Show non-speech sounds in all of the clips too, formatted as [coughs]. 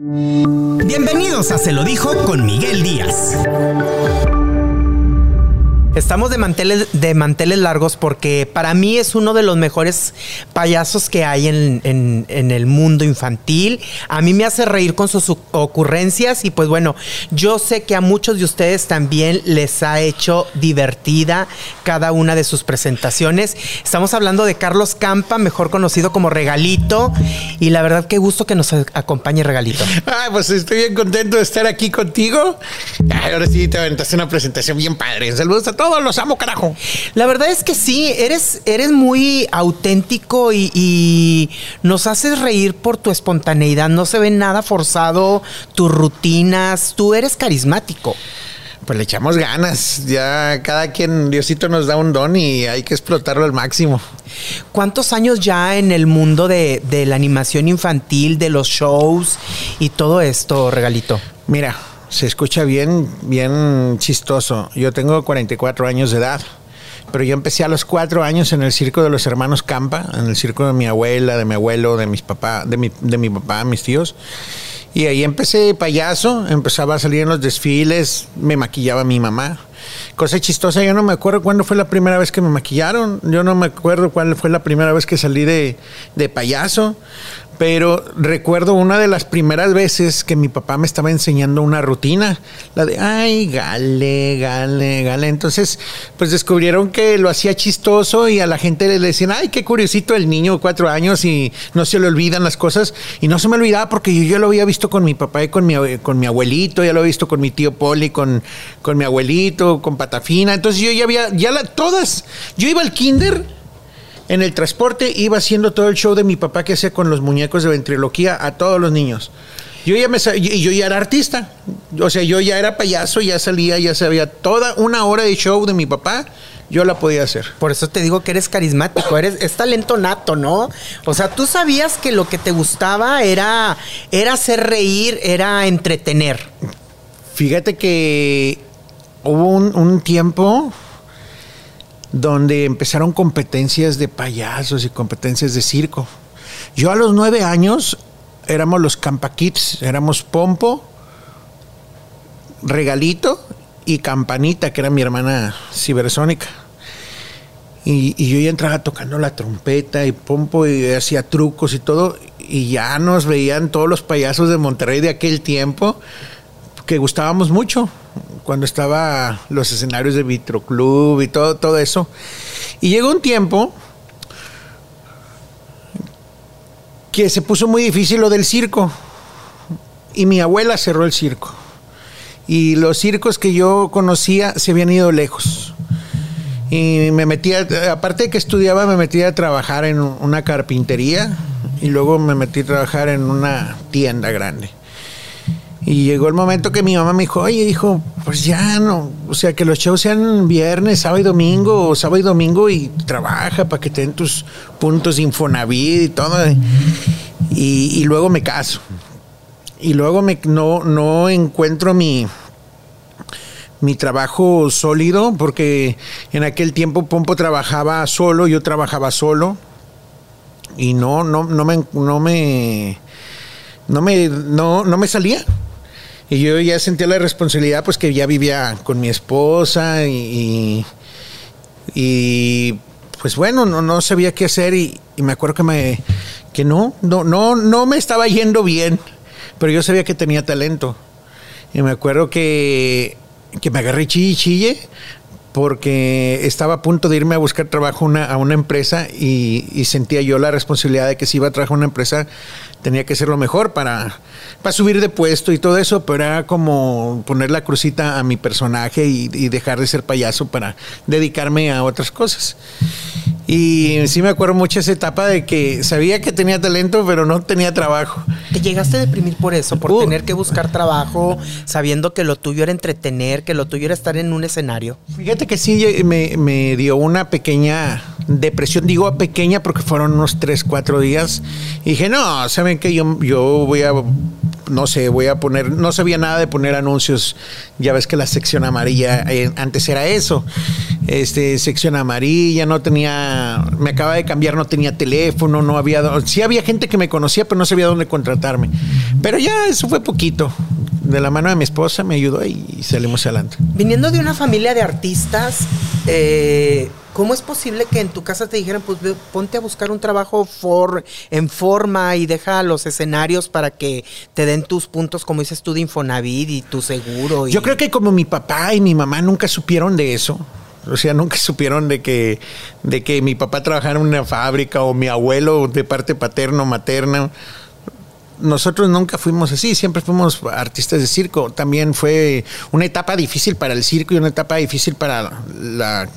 Bienvenidos a Se lo dijo con Miguel Díaz. Estamos de manteles, de manteles largos porque para mí es uno de los mejores payasos que hay en, el mundo infantil. A mí me hace reír con sus ocurrencias y pues bueno, yo sé que a muchos de ustedes también les ha hecho divertida cada una de sus presentaciones. Estamos hablando de Carlos Campa, mejor conocido como Regalito. Y la verdad, qué gusto que nos acompañe Regalito. Ay, pues estoy bien contento de estar aquí contigo. Ahora sí te aventaste una presentación bien padre. Saludos a todos, los amo, carajo. La verdad es que sí, eres, eres muy auténtico y, y nos haces reír por tu espontaneidad. No se ve nada forzado, tus rutinas. Tú eres carismático. Pues le echamos ganas. Ya cada quien, Diosito nos da un don y hay que explotarlo al máximo. ¿Cuántos años ya en el mundo de, de la animación infantil, de los shows y todo esto, regalito? Mira, se escucha bien, bien chistoso. Yo tengo 44 años de edad. Pero yo empecé a los cuatro años en el circo de los hermanos Campa, en el circo de mi abuela, de mi abuelo, de mis papá, de mi, de mi papá, mis tíos. Y ahí empecé payaso, empezaba a salir en los desfiles, me maquillaba mi mamá. Cosa chistosa, yo no me acuerdo cuándo fue la primera vez que me maquillaron, yo no me acuerdo cuál fue la primera vez que salí de, de payaso, pero recuerdo una de las primeras veces que mi papá me estaba enseñando una rutina, la de, ay, gale, gale, gale. Entonces, pues descubrieron que lo hacía chistoso y a la gente le decían, ay, qué curiosito el niño cuatro años y no se le olvidan las cosas. Y no se me olvidaba porque yo ya lo había visto con mi papá y con mi, con mi abuelito, ya lo había visto con mi tío Poli, con, con mi abuelito, con Patafina. Entonces yo ya había, ya todas, yo iba al kinder en el transporte iba haciendo todo el show de mi papá que hacía con los muñecos de ventriloquía a todos los niños. Yo ya me sa- y yo ya era artista. O sea, yo ya era payaso, ya salía, ya sabía toda una hora de show de mi papá, yo la podía hacer. Por eso te digo que eres carismático, eres es talento nato, ¿no? O sea, tú sabías que lo que te gustaba era era hacer reír, era entretener. Fíjate que hubo un, un tiempo donde empezaron competencias de payasos y competencias de circo. Yo a los nueve años éramos los Campa Kids, éramos Pompo, Regalito y Campanita, que era mi hermana cibersónica. Y, y yo ya entraba tocando la trompeta y pompo y hacía trucos y todo. Y ya nos veían todos los payasos de Monterrey de aquel tiempo que gustábamos mucho. Cuando estaba los escenarios de Vitro Club y todo, todo eso. Y llegó un tiempo que se puso muy difícil lo del circo. Y mi abuela cerró el circo. Y los circos que yo conocía se habían ido lejos. Y me metía, aparte de que estudiaba, me metía a trabajar en una carpintería y luego me metí a trabajar en una tienda grande. Y llegó el momento que mi mamá me dijo, oye, hijo, pues ya no, o sea, que los shows sean viernes, sábado y domingo, o sábado y domingo y trabaja para que te den tus puntos de Infonavit y todo. Y, y luego me caso. Y luego me, no, no encuentro mi, mi trabajo sólido, porque en aquel tiempo Pompo trabajaba solo, yo trabajaba solo, y no, no, no me, no me, no me, no, no me salía. Y yo ya sentía la responsabilidad, pues que ya vivía con mi esposa y, y, pues bueno, no, no sabía qué hacer y, me acuerdo que me, que no, no, no, no me estaba yendo bien, pero yo sabía que tenía talento. Y me acuerdo que, que me agarré chille chille porque estaba a punto de irme a buscar trabajo a una empresa y, y sentía yo la responsabilidad de que si iba a trabajar a una empresa tenía que ser lo mejor para, para subir de puesto y todo eso, pero era como poner la crucita a mi personaje y, y dejar de ser payaso para dedicarme a otras cosas. Y sí me acuerdo mucho esa etapa de que sabía que tenía talento, pero no tenía trabajo. ¿Te llegaste a deprimir por eso? Por Uh. tener que buscar trabajo, sabiendo que lo tuyo era entretener, que lo tuyo era estar en un escenario. Fíjate que sí me, me dio una pequeña depresión, digo pequeña porque fueron unos 3, 4 días. Y dije, no, saben que yo, yo voy a no sé, voy a poner, no sabía nada de poner anuncios. Ya ves que la sección amarilla, eh, antes era eso. Este, sección amarilla, no tenía, me acaba de cambiar, no tenía teléfono, no había, sí había gente que me conocía, pero no sabía dónde contratarme. Pero ya eso fue poquito. De la mano de mi esposa me ayudó y salimos adelante. Viniendo de una familia de artistas, eh, ¿Cómo es posible que en tu casa te dijeran, pues ponte a buscar un trabajo for, en forma y deja los escenarios para que te den tus puntos, como dices tú, de Infonavit y tu seguro? Yo creo que como mi papá y mi mamá nunca supieron de eso, o sea, nunca [laughs] supieron de que, de que mi papá trabajara en una fábrica o mi abuelo de parte paterno, materna. Nosotros nunca fuimos así, siempre fuimos artistas de circo. También fue una etapa difícil para el circo y una etapa difícil para la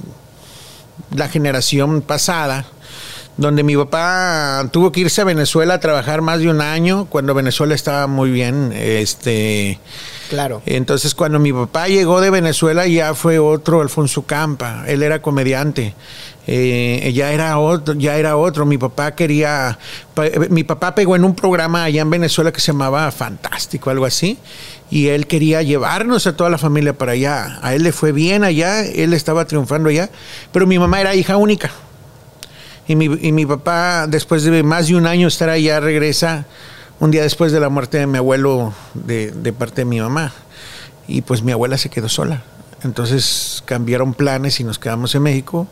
la generación pasada, donde mi papá tuvo que irse a Venezuela a trabajar más de un año cuando Venezuela estaba muy bien. Este, claro. Entonces, cuando mi papá llegó de Venezuela, ya fue otro Alfonso Campa. Él era comediante. Eh, ya era otro, ya era otro. Mi papá quería, mi papá pegó en un programa allá en Venezuela que se llamaba Fantástico, algo así, y él quería llevarnos a toda la familia para allá. A él le fue bien allá, él estaba triunfando allá, pero mi mamá era hija única. Y mi, y mi papá, después de más de un año estar allá, regresa un día después de la muerte de mi abuelo de, de parte de mi mamá. Y pues mi abuela se quedó sola. Entonces cambiaron planes y nos quedamos en México.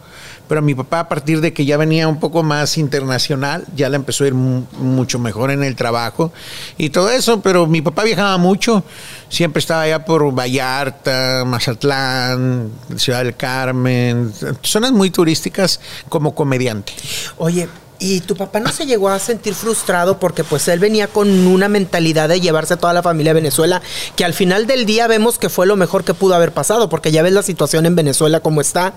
Pero mi papá, a partir de que ya venía un poco más internacional, ya le empezó a ir mucho mejor en el trabajo y todo eso. Pero mi papá viajaba mucho, siempre estaba allá por Vallarta, Mazatlán, Ciudad del Carmen, zonas muy turísticas como comediante. Oye, ¿Y tu papá no se llegó a sentir frustrado porque pues él venía con una mentalidad de llevarse a toda la familia a Venezuela, que al final del día vemos que fue lo mejor que pudo haber pasado, porque ya ves la situación en Venezuela como está,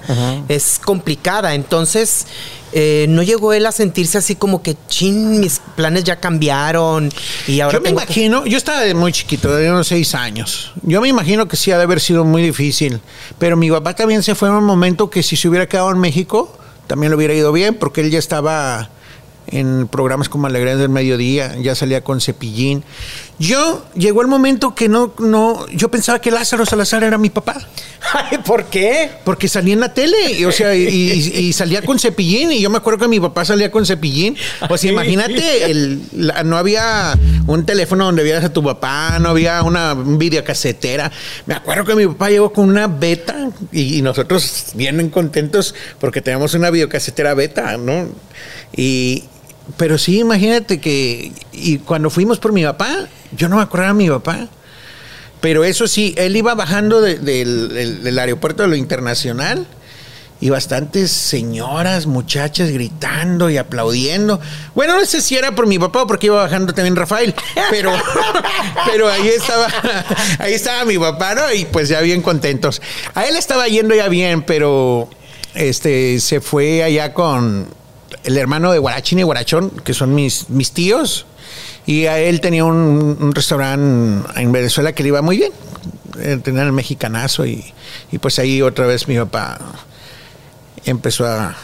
es complicada. Entonces, eh, no llegó él a sentirse así como que, chin, mis planes ya cambiaron y ahora... Yo me imagino, yo estaba muy chiquito, de unos seis años, yo me imagino que sí ha de haber sido muy difícil, pero mi papá también se fue en un momento que si se hubiera quedado en México también le hubiera ido bien porque él ya estaba en programas como Alegría del Mediodía, ya salía con Cepillín. Yo llegó el momento que no, no, yo pensaba que Lázaro Salazar era mi papá. [laughs] ¿Por qué? Porque salía en la tele, o sea, y, salía con Cepillín, y yo me acuerdo que mi papá salía con Cepillín. O sea, imagínate, el, no había un teléfono donde vieras a tu papá, no había una videocasetera. Me acuerdo que mi papá llegó con una beta y, y nosotros vienen contentos porque tenemos una videocasetera beta, ¿no? Y, pero sí, imagínate que y cuando fuimos por mi papá, yo no me acordaba de mi papá. Pero eso sí, él iba bajando del, aeropuerto de lo internacional y bastantes señoras, muchachas gritando y aplaudiendo. Bueno, no sé si era por mi papá o porque iba bajando también Rafael, pero, [laughs] pero ahí estaba, ahí estaba mi papá, ¿no? Y pues ya bien contentos. A él estaba yendo ya bien, pero este se fue allá con el hermano de Guarachín y Guarachón, que son mis, mis tíos, y a él tenía un, restaurante en Venezuela que le iba muy bien. Eh, tenía el mexicanazo y, pues ahí otra vez mi papá empezó a...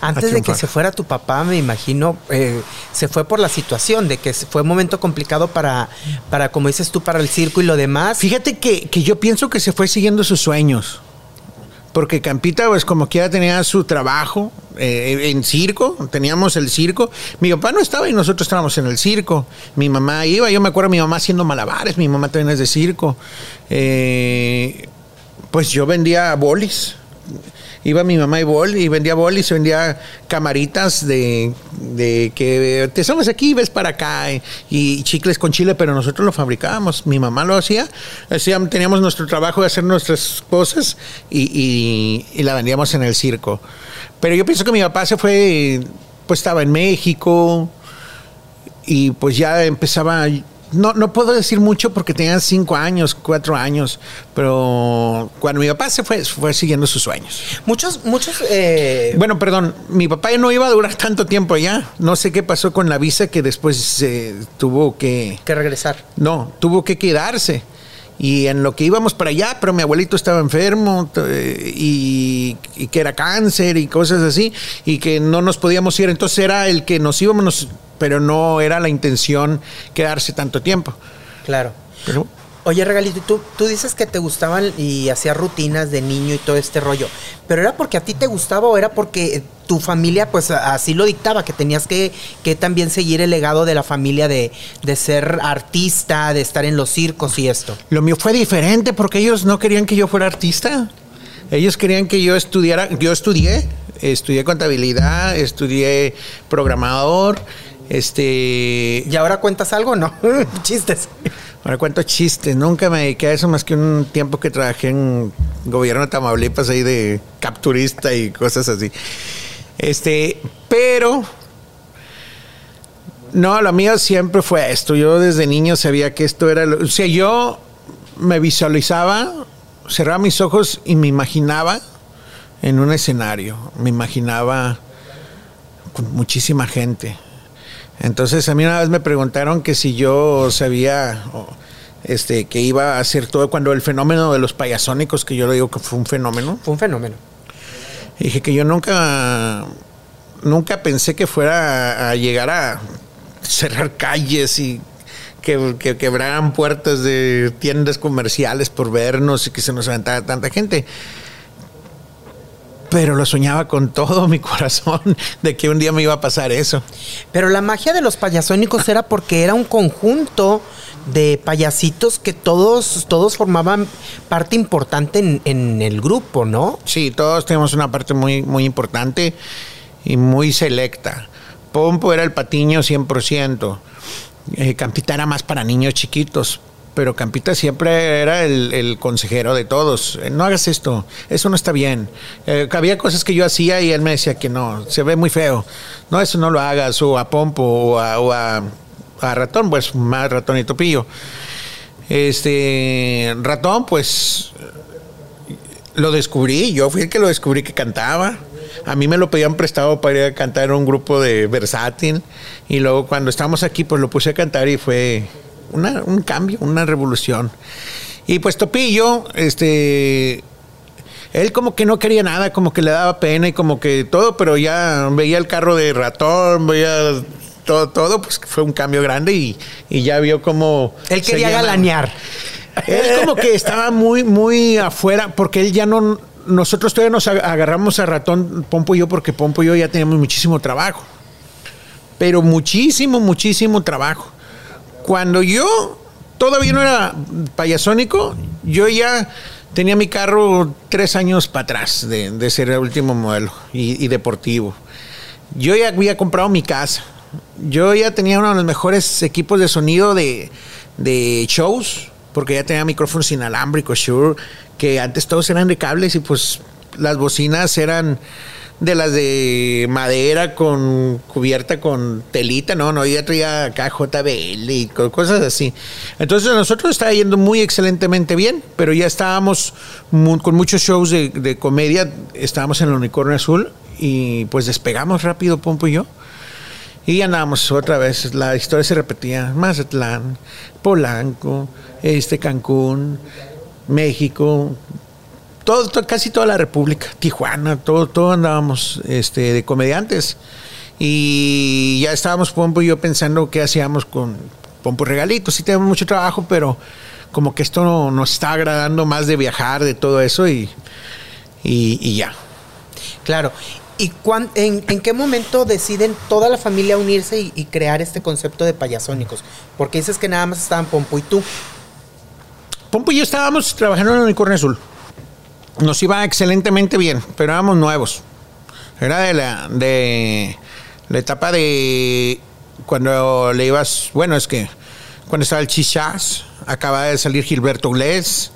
Antes de que se fuera tu papá, me imagino, eh, se fue por la situación de que fue un momento complicado para, para, como dices tú, para el circo y lo demás. Fíjate que, que yo pienso que se fue siguiendo sus sueños porque Campita, pues como quiera tenía su trabajo eh, en circo, teníamos el circo. Mi papá no estaba y nosotros estábamos en el circo. Mi mamá iba, yo me acuerdo mi mamá haciendo malabares, mi mamá también es de circo. Eh, pues yo vendía bolis iba mi mamá y bol y vendía bol y se vendía camaritas de, de que te somos aquí, ves para acá y, chicles con chile, pero nosotros lo fabricábamos. Mi mamá lo hacía, teníamos nuestro trabajo de hacer nuestras cosas y, y la vendíamos en el circo. Pero yo pienso que mi papá se fue, pues estaba en México y pues ya empezaba no, no puedo decir mucho porque tenía cinco años, cuatro años, pero cuando mi papá se fue, fue siguiendo sus sueños. Muchos, muchos... Eh, bueno, perdón, mi papá ya no iba a durar tanto tiempo allá. No sé qué pasó con la visa que después se tuvo que... Que regresar. No, tuvo que quedarse y en lo que íbamos para allá, pero mi abuelito estaba enfermo y, y, que era cáncer y cosas así, y que no nos podíamos ir. Entonces era el que nos íbamos, pero no era la intención quedarse tanto tiempo. Claro. Pero Oye, Regalito, tú, tú dices que te gustaban y hacías rutinas de niño y todo este rollo, pero ¿era porque a ti te gustaba o era porque tu familia pues así lo dictaba, que tenías que, que también seguir el legado de la familia de, de ser artista, de estar en los circos y esto? Lo mío fue diferente porque ellos no querían que yo fuera artista. Ellos querían que yo estudiara, yo estudié, estudié contabilidad, estudié programador, este, ¿Y ahora cuentas algo? No, [laughs] chistes. Ahora cuento chistes, nunca me dediqué a eso más que un tiempo que trabajé en gobierno de Tamaulipas ahí de capturista y cosas así. Este, pero no, lo mío siempre fue esto. Yo desde niño sabía que esto era, lo- o sea, yo me visualizaba, cerraba mis ojos y me imaginaba en un escenario, me imaginaba con muchísima gente. Entonces a mí una vez me preguntaron que si yo sabía este que iba a hacer todo cuando el fenómeno de los payasónicos, que yo le digo que fue un fenómeno, Fue un fenómeno. dije que yo nunca nunca pensé que fuera a llegar a cerrar calles y que, que quebraran puertas de tiendas comerciales por vernos y que se nos aventara tanta gente. Pero lo soñaba con todo mi corazón [laughs] de que un día me iba a pasar eso. Pero la magia de los payasónicos era porque era un conjunto de payasitos que todos, todos formaban parte importante en, en el grupo, ¿no? Sí, todos tenemos una parte muy, muy importante y muy selecta. Pompo era el patiño 100%. Eh, Campita era más para niños chiquitos. Pero Campita siempre era el, consejero de todos. Eh, No hagas esto, eso no está bien. Eh, había cosas que yo hacía y él me decía que no, se ve muy feo. No, eso no lo hagas. O a Pompo o a, Ratón, pues más Ratón y Topillo. Este, Ratón, pues lo descubrí, yo fui el que lo descubrí que cantaba. A mí me lo pedían prestado para ir a cantar un grupo de versátil. Y luego cuando estábamos aquí, pues lo puse a cantar y fue una- un cambio, una revolución. Y pues Topillo, este, él como que no quería nada, como que le daba pena y como que todo, pero ya veía el carro de ratón, veía todo, todo, pues fue un cambio grande y, y ya vio como... Él quería galanear. él como que estaba muy, muy afuera, porque él ya no. Nosotros todavía nos ag- agarramos a ratón Pompo y yo, porque Pompo y yo ya teníamos muchísimo trabajo. Pero muchísimo, muchísimo trabajo. Cuando yo todavía no era payasónico, yo ya tenía mi carro tres años para atrás de, ser el último modelo y, deportivo. Yo ya había comprado mi casa. Yo ya tenía uno de los mejores equipos de sonido de, shows, porque ya tenía micrófonos inalámbricos, Shure, que antes todos eran de cables y pues las bocinas eran de las de madera con cubierta con telita, no, no, ya traía acá JBL y co- cosas así. Entonces nosotros estaba yendo muy excelentemente bien, pero ya estábamos con muchos shows de, de comedia, estábamos en el Unicornio Azul y pues despegamos rápido Pompo y yo. Y andábamos otra vez, la historia se repetía, Mazatlán, Polanco, este Cancún, México, todo, to- casi toda la República, Tijuana, todo, todo andábamos este, de comediantes. Y ya estábamos Pompo y yo pensando qué hacíamos con Pompo Regalitos. Sí tenemos mucho trabajo, pero como que esto no- nos está agradando más de viajar, de todo eso y, y, y ya. Claro. ¿Y cuán- en, en qué momento deciden toda la familia unirse y, y crear este concepto de payasónicos? Porque dices que nada más estaban Pompo y tú. Pompo y yo estábamos trabajando en el Unicornio Azul. Nos iba excelentemente bien, pero éramos nuevos. Era de la, de la etapa de cuando le ibas, bueno, es que cuando estaba el Chichas, acaba de salir Gilberto Glés,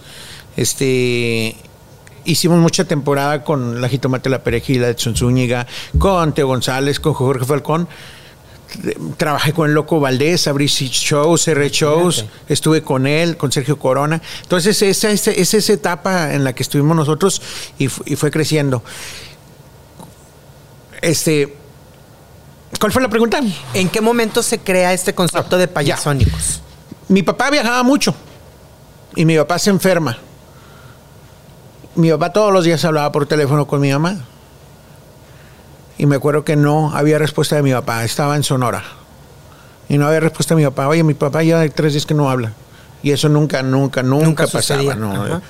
este, hicimos mucha temporada con la Jitomate La Perejila de Zúñiga, con Teo González, con Jorge Falcón. Trabajé con el Loco Valdés, abrí shows, cerré shows, estuve con él, con Sergio Corona. Entonces, esa, esa, esa es esa etapa en la que estuvimos nosotros y, fu- y fue creciendo. Este, ¿Cuál fue la pregunta? ¿En qué momento se crea este concepto de payasónicos? Mi papá viajaba mucho y mi papá se enferma. Mi papá todos los días hablaba por teléfono con mi mamá. Y me acuerdo que no había respuesta de mi papá, estaba en Sonora. Y no había respuesta de mi papá. Oye, mi papá ya hay tres días que no habla. Y eso nunca, nunca, nunca, Nunca pasaba. ¿no?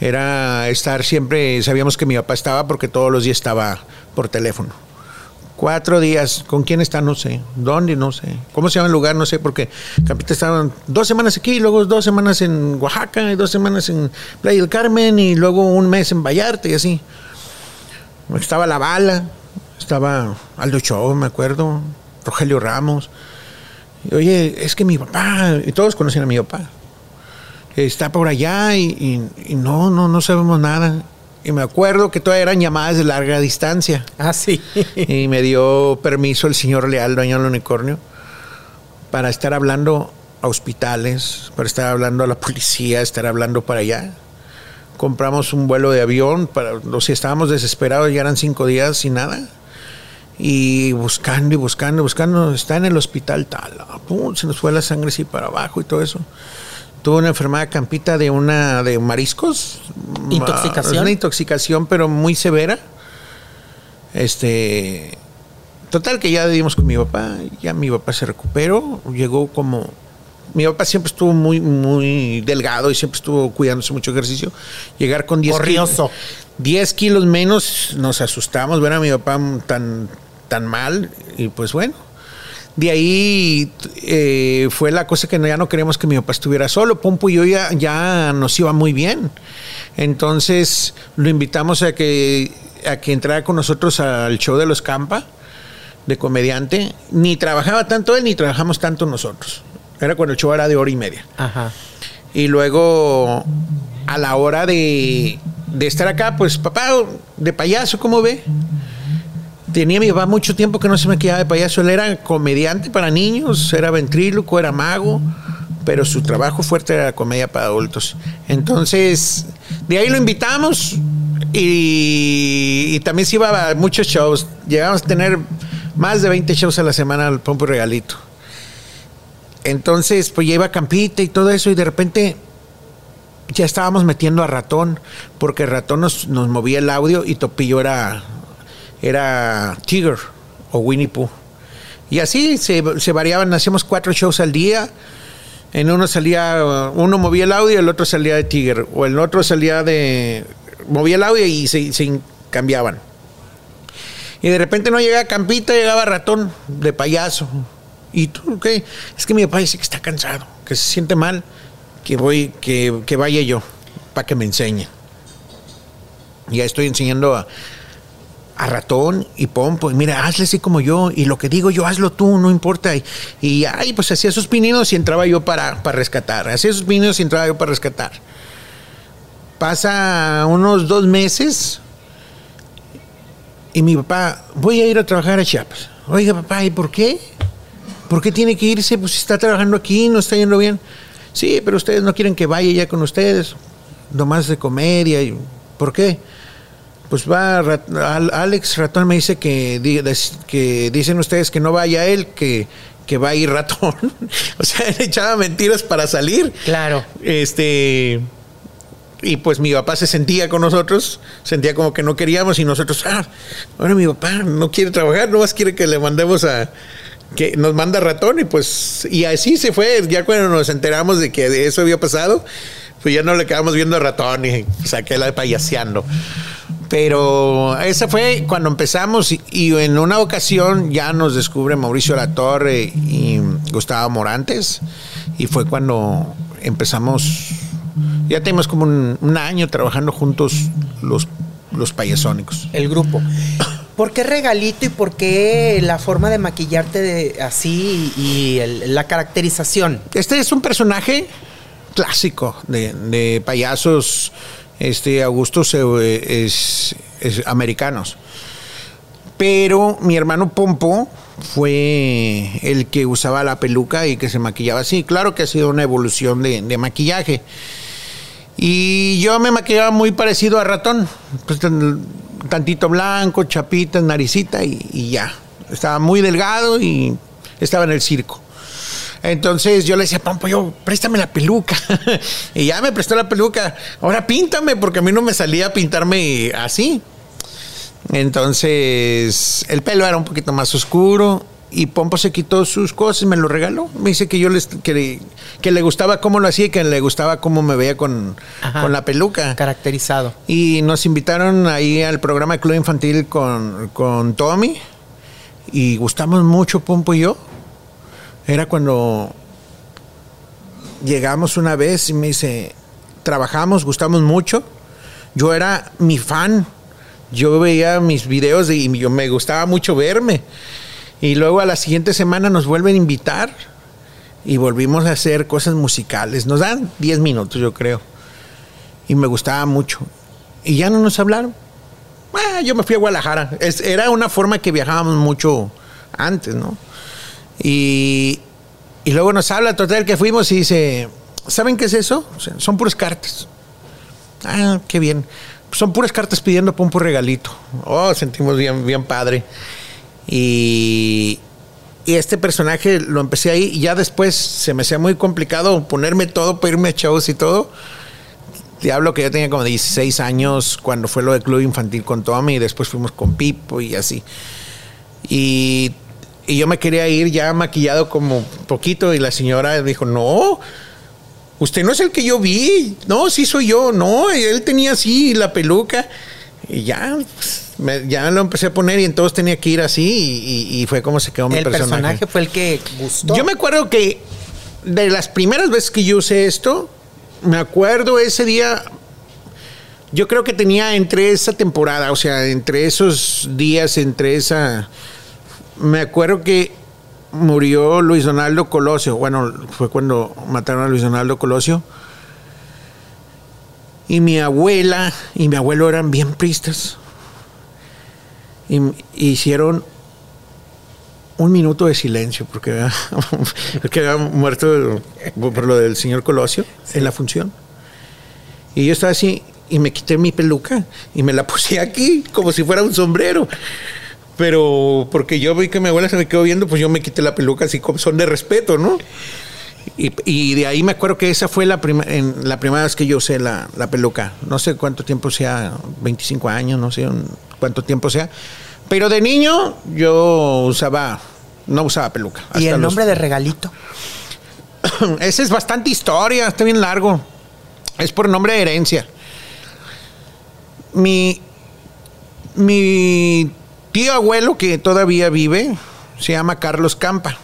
Era estar siempre, sabíamos que mi papá estaba porque todos los días estaba por teléfono. Cuatro días, ¿con quién está? No sé. ¿Dónde? No sé. ¿Cómo se llama el lugar? No sé, porque Campita estaban dos semanas aquí, luego dos semanas en Oaxaca, y dos semanas en Playa del Carmen, y luego un mes en Vallarta y así. Estaba La Bala, estaba Aldo Show, me acuerdo, Rogelio Ramos. Y, Oye, es que mi papá, y todos conocían a mi papá, está por allá y, y- y no, no, no sabemos nada. Y me acuerdo que todavía eran llamadas de larga distancia. Ah, sí. [laughs] Y me dio permiso el señor Leal, dueño del unicornio, para estar hablando a hospitales, para estar hablando a la policía, estar hablando para allá. Compramos un vuelo de avión, para, o sea, estábamos desesperados, ya eran cinco días sin nada. Y buscando y buscando, buscando, está en el hospital tal, ah, pum, se nos fue la sangre así para abajo y todo eso. Tuvo una enfermedad campita de una de mariscos. ¿Intoxicación? Una intoxicación, pero muy severa. Este. Total, que ya dimos con mi papá. Ya mi papá se recuperó. Llegó como. Mi papá siempre estuvo muy, muy delgado y siempre estuvo cuidándose mucho ejercicio. Llegar con 10 Corrioso. kilos. 10 kilos menos, nos asustamos ver a mi papá tan, tan mal. Y pues bueno. De ahí eh, fue la cosa que ya no queríamos que mi papá estuviera solo. Pompo y yo ya, ya nos iba muy bien. Entonces lo invitamos a que, a que entrara con nosotros al show de los Campa, de comediante. Ni trabajaba tanto él, ni trabajamos tanto nosotros. Era cuando el show era de hora y media. Ajá. Y luego, a la hora de, de estar acá, pues papá, de payaso, ¿cómo ve? Tenía mi papá mucho tiempo que no se me quedaba de payaso. Él era comediante para niños, era ventríloco, era mago, pero su trabajo fuerte era la comedia para adultos. Entonces, de ahí lo invitamos y, y también se iba a muchos shows. Llegamos a tener más de 20 shows a la semana al Pompo Regalito. Entonces, pues ya iba a Campita y todo eso, y de repente ya estábamos metiendo a ratón, porque ratón nos, movía el audio y Topillo era, era Tiger o Winnie Pooh. Y así se, se variaban, hacíamos cuatro shows al día. En uno salía, uno movía el audio, el otro salía de Tiger, o el otro salía de. movía el audio y se, se cambiaban. Y de repente no llegaba Campita, llegaba ratón de payaso. ¿Y tú qué? Es que mi papá dice que está cansado, que se siente mal, que voy, que, que vaya yo, para que me enseñe. Ya estoy enseñando a, ratón y pompo. Y mira, hazle así como yo. Y lo que digo yo, hazlo tú, no importa. Y, y ay, pues hacía sus pininos y entraba yo para, para rescatar. Hacía sus pininos y entraba yo para rescatar. Pasa unos dos meses y mi papá, voy a ir a trabajar a Chiapas. Oiga, papá, ¿y por qué? ¿Por qué tiene que irse? Pues está trabajando aquí, no está yendo bien. Sí, pero ustedes no quieren que vaya ya con ustedes. Nomás de comedia. Y, ¿Por qué? Pues va, Alex Ratón me dice que, que dicen ustedes que no vaya él, que, que va a ir Ratón. [laughs] o sea, él echaba mentiras para salir. Claro. Este. Y pues mi papá se sentía con nosotros, sentía como que no queríamos y nosotros, ah, ahora mi papá no quiere trabajar, nomás quiere que le mandemos a, que nos manda ratón y pues, y así se fue, ya cuando nos enteramos de que de eso había pasado, pues ya no le quedamos viendo ratón y saqué la de payaseando. Pero esa fue cuando empezamos y, y en una ocasión ya nos descubre Mauricio Latorre y Gustavo Morantes y fue cuando empezamos, ya tenemos como un, un año trabajando juntos los, los payasónicos. El grupo. ¿Por qué regalito y por qué la forma de maquillarte así y la caracterización? Este es un personaje clásico de, payasos este, Augustos eh, es, americanos. Pero mi hermano Pompo fue el que usaba la peluca y que se maquillaba así. Claro que ha sido una evolución de, de maquillaje. Y yo me maquillaba muy parecido a ratón. Pues, tantito blanco, chapita, naricita y, ya. Estaba muy delgado y estaba en el circo. Entonces yo le decía, Pompo, yo, préstame la peluca. [laughs] y ya me prestó la peluca. Ahora píntame, porque a mí no me salía pintarme así. Entonces el pelo era un poquito más oscuro y Pompo se quitó sus cosas y me lo regaló. Me dice que yo les, que, que le gustaba cómo lo hacía y que le gustaba cómo me veía con, Ajá. con la peluca. Caracterizado. Y nos invitaron ahí al programa de Club Infantil con, con Tommy. Y gustamos mucho Pompo y yo. Era cuando llegamos una vez y me dice, trabajamos, gustamos mucho. Yo era mi fan. Yo veía mis videos y yo me gustaba mucho verme. Y luego a la siguiente semana nos vuelven a invitar y volvimos a hacer cosas musicales. Nos dan 10 minutos, yo creo. Y me gustaba mucho. Y ya no nos hablaron. Ah, yo me fui a Guadalajara. Era una forma que viajábamos mucho antes, ¿no? Y, y luego nos habla total que fuimos y dice, ¿saben qué es eso? Son puras cartas. Ah, qué bien. Son puras cartas pidiendo por regalito. Oh, sentimos bien, bien padre. Y, y este personaje lo empecé ahí y ya después se me hacía muy complicado ponerme todo, para irme a shows y todo. Te hablo que yo tenía como 16 años cuando fue lo del club infantil con Tommy y después fuimos con Pipo y así. Y, y yo me quería ir ya maquillado como poquito y la señora dijo, no, usted no es el que yo vi, no, sí soy yo, no, él tenía así la peluca. Y ya, pues, me- ya lo empecé a poner y entonces tenía que ir así y, y- y fue como se quedó mi El personaje. personaje fue el que gustó. Yo me acuerdo que de las primeras veces que yo usé esto, me acuerdo ese día, yo creo que tenía entre esa temporada, o sea, entre esos días, entre esa... Me acuerdo que murió Luis Donaldo Colosio, bueno, fue cuando mataron a Luis Donaldo Colosio. Y mi abuela y mi abuelo eran bien pristas. Y hicieron un minuto de silencio porque [laughs] había muerto por lo del señor Colosio en la función. Y yo estaba así y me quité mi peluca y me la [laughs] puse aquí como si fuera un sombrero. Pero porque yo vi que mi abuela se me quedó viendo, pues yo me quité la peluca así como son de respeto, ¿no? Y, y de ahí me acuerdo que esa fue la, prima- en, la primera vez que yo usé la, la peluca. No sé cuánto tiempo sea, 25 años, no sé un- cuánto tiempo sea. Pero de niño yo usaba, no usaba peluca. y el los- nombre de regalito. [coughs] Ese es bastante historia, está bien largo. Es por nombre de herencia. Mi, mi tío abuelo, que todavía vive, se llama Carlos Campa.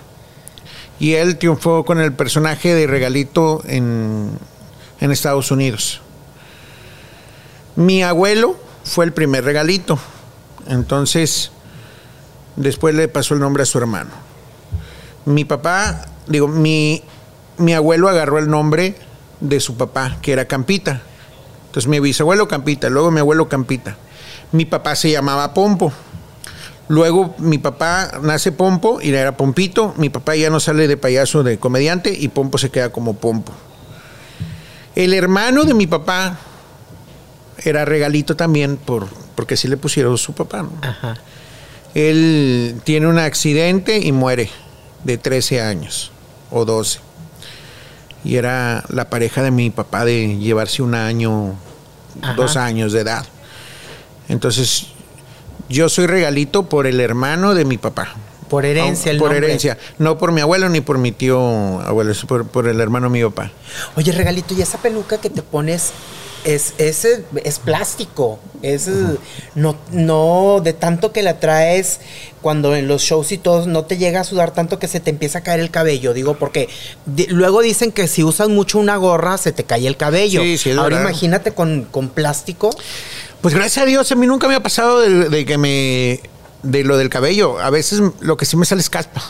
Y él triunfó con el personaje de Regalito en, en Estados Unidos. Mi abuelo fue el primer regalito. Entonces, después le pasó el nombre a su hermano. Mi papá, digo, mi, mi abuelo agarró el nombre de su papá, que era Campita. Entonces mi bisabuelo Campita, luego mi abuelo Campita. Mi papá se llamaba Pompo. Luego mi papá nace Pompo y era Pompito. Mi papá ya no sale de payaso de comediante y Pompo se queda como Pompo. El hermano de mi papá era regalito también por, porque así le pusieron su papá. ¿no? Ajá. Él tiene un accidente y muere de 13 años o 12. Y era la pareja de mi papá de llevarse un año, Ajá. dos años de edad. Entonces, yo soy regalito por el hermano de mi papá. Por herencia, el Por nombre. herencia. No por mi abuelo ni por mi tío abuelo, es por, por el hermano de mi papá. Oye, regalito, ¿y esa peluca que te pones es, es, es plástico? Es no, no de tanto que la traes cuando en los shows y todo, no te llega a sudar tanto que se te empieza a caer el cabello. Digo, porque di- luego dicen que si usas mucho una gorra se te cae el cabello. Sí, sí, es Ahora verdad. imagínate con, con plástico. Pues gracias a Dios, a mí nunca me ha pasado de, de que me. de lo del cabello. A veces lo que sí me sale es caspa.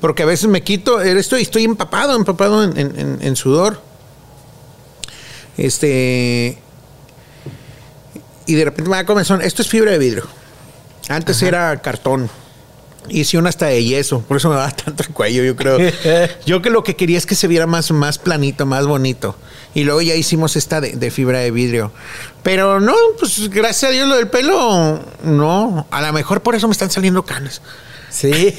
Porque a veces me quito, estoy, estoy empapado, empapado en, en- en- en sudor. Este. Y de repente me da comezón. Esto es fibra de vidrio. Antes era cartón. Hice una hasta de yeso, por eso me da [laughs] tanto el cuello, yo creo. Yo que lo que quería es que se viera más, más planito, más bonito. Y luego ya hicimos esta de, de fibra de vidrio. Pero no, pues gracias a Dios lo del pelo, no. A lo mejor por eso me están saliendo canas. Sí. [laughs]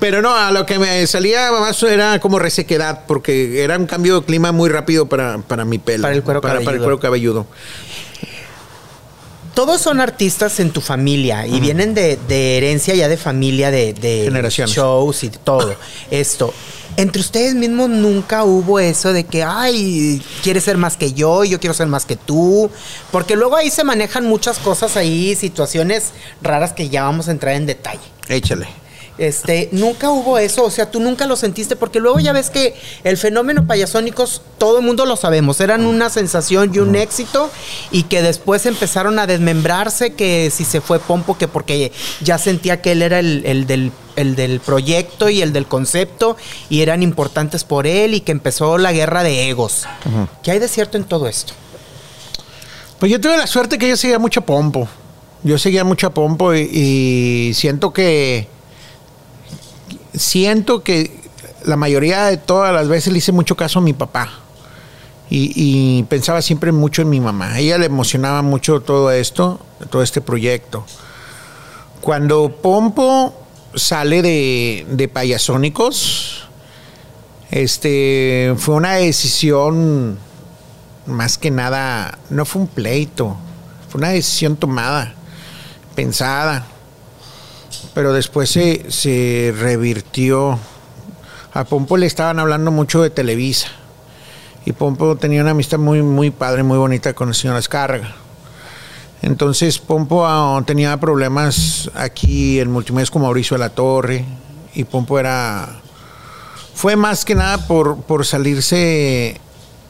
Pero no, a lo que me salía más era como resequedad, porque era un cambio de clima muy rápido para, para mi pelo. Para el cuero para, para el cabelludo. cuero cabelludo. Todos son artistas en tu familia y vienen de, de herencia ya de familia, de, de Generaciones. shows y todo. [laughs] Esto. Entre ustedes mismos nunca hubo eso de que, ay, quieres ser más que yo, yo quiero ser más que tú. Porque luego ahí se manejan muchas cosas ahí, situaciones raras que ya vamos a entrar en detalle. Échale. Este, nunca hubo eso, o sea, tú nunca lo sentiste, porque luego ya ves que el fenómeno payasónicos, todo el mundo lo sabemos, eran una sensación y un éxito, y que después empezaron a desmembrarse, que si se fue Pompo, que porque ya sentía que él era el, el del, el del proyecto y el del concepto, y eran importantes por él, y que empezó la guerra de egos. ¿Qué hay de cierto en todo esto? Pues yo tuve la suerte que yo seguía mucho Pompo. Yo seguía mucho a Pompo y, y siento que. Siento que la mayoría de todas las veces le hice mucho caso a mi papá. Y, pensaba siempre mucho en mi mamá. Ella le emocionaba mucho todo esto, todo este proyecto. Cuando Pompo sale de, de Payasónicos, este, fue una decisión más que nada, no fue un pleito, fue una decisión tomada, pensada, pero después se, revirtió. A Pompo le estaban hablando mucho de Televisa y Pompo tenía una amistad muy, muy padre, muy bonita con el señor Escárraga. Entonces Pompo ah, tenía problemas aquí en multimedia con Mauricio de la Torre y Pompo era... Fue más que nada por, por salirse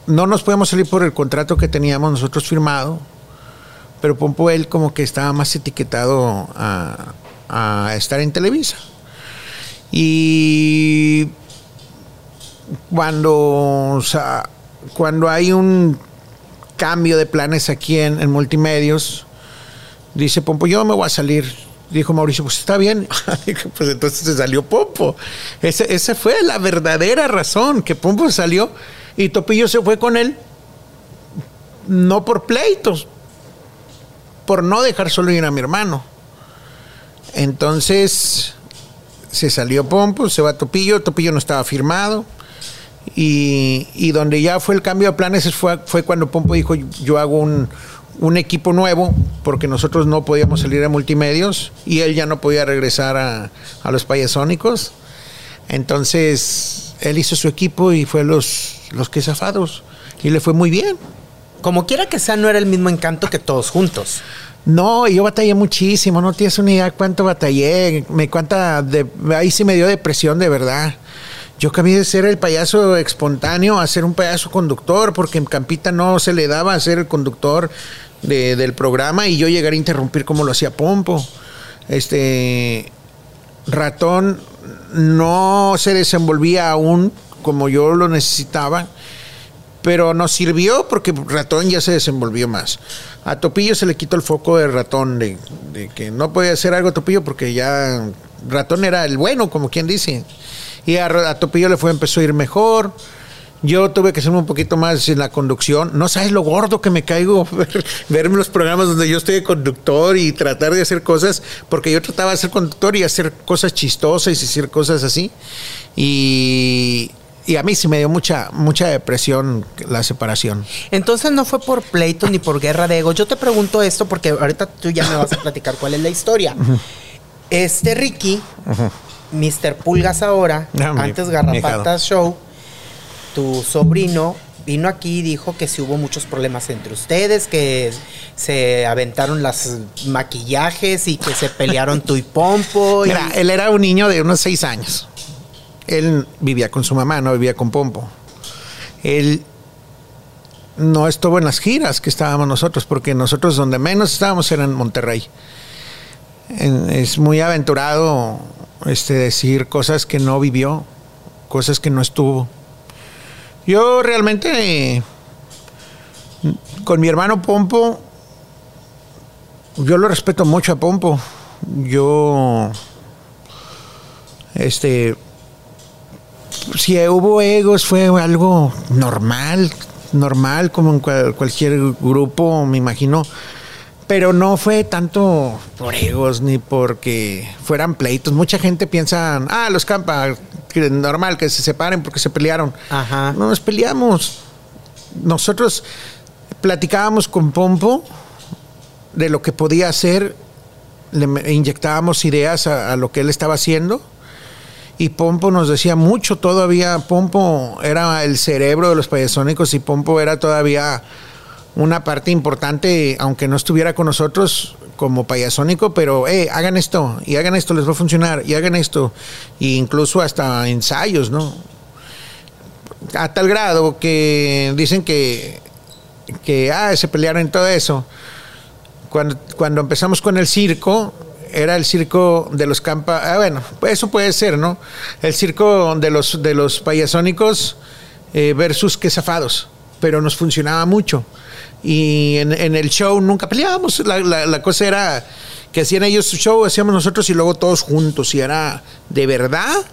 no nos podíamos salir por el contrato que teníamos nosotros firmado, pero Pompo él como que estaba más etiquetado a, a estar en Televisa. Y cuando, cuando hay un cambio de planes aquí en, en multimedios, dice Pompo, yo me voy a salir. Dijo Mauricio, pues está bien. [laughs] pues entonces se salió Pompo. Esa fue la verdadera razón, que Pompo salió y Topillo se fue con él, no por pleitos, por no dejar solo ir a mi hermano. Entonces se salió Pompo, se va Topillo, Topillo no estaba firmado. Y, donde ya fue el cambio de planes fue, cuando Pompo dijo, yo hago un, equipo nuevo, porque nosotros no podíamos salir a multimedios y él ya no podía regresar a, a los payasónicos. Entonces él hizo su equipo y fue los, los que zafados y le fue muy bien. Como quiera que sea, no era el mismo encanto que todos juntos. No, yo batallé muchísimo, no tienes una idea cuánto batallé, me cuenta de, ahí sí me dio depresión de verdad. Yo cambié de ser el payaso espontáneo a ser un payaso conductor, porque en Campita no se le daba a ser el conductor de, del programa y yo llegar a interrumpir como lo hacía Pompo. Este ratón no se desenvolvía aún como yo lo necesitaba, pero nos sirvió porque ratón ya se desenvolvió más. A Topillo se le quitó el foco de ratón, de, que no podía hacer algo Topillo porque ya ratón era el bueno, como quien dice. Y a, a Topillo le fue, empezó a ir mejor. Yo tuve que hacerme un poquito más en la conducción. No sabes lo gordo que me caigo [laughs] ver, verme los programas donde yo estoy de conductor y tratar de hacer cosas, porque yo trataba de ser conductor y hacer cosas chistosas y hacer cosas así. Y, y a mí sí me dio mucha, mucha depresión la separación. Entonces no fue por pleito ni por guerra de egos. Yo te pregunto esto porque ahorita tú ya me vas a platicar cuál es la historia. Este Ricky, Mr. Pulgas ahora, Ah, antes mi Garrapatas Show, tu sobrino vino aquí y dijo que si hubo muchos problemas entre ustedes, que se aventaron las maquillajes y que se pelearon tú y Pompo. y- Mira, él era un niño de unos seis años. Él vivía con su mamá, no vivía con Pompo. Él no estuvo en las giras que estábamos nosotros, porque nosotros donde menos estábamos era en Monterrey. Es muy aventurado este, decir cosas que no vivió, cosas que no estuvo. Yo realmente, con mi hermano Pompo, yo lo respeto mucho a Pompo. Yo, este, si hubo egos fue algo normal, normal como en cual- cualquier grupo, me imagino. Pero no fue tanto por egos ni porque fueran pleitos. Mucha gente piensa, ah, los campa, que normal que se separen porque se pelearon. Ajá. No nos peleamos. Nosotros platicábamos con Pompo de lo que podía hacer, le inyectábamos ideas a, a lo que él estaba haciendo y Pompo nos decía mucho todavía. Pompo era el cerebro de los payasónicos y Pompo era todavía una parte importante, aunque no estuviera con nosotros como payasónico, pero eh, hagan esto y hagan esto, les va a funcionar y hagan esto, e incluso hasta ensayos, ¿no? A tal grado que dicen que, que ah, se pelearon en todo eso. Cuando, cuando empezamos con el circo, era el circo de los campa, ah, bueno, eso puede ser, ¿no? El circo de los de los payasónicos eh, versus quesafados, pero nos funcionaba mucho. Y en, el show nunca peleábamos, la, la, cosa era que hacían ellos su show, hacíamos nosotros y luego todos juntos, y era de verdad.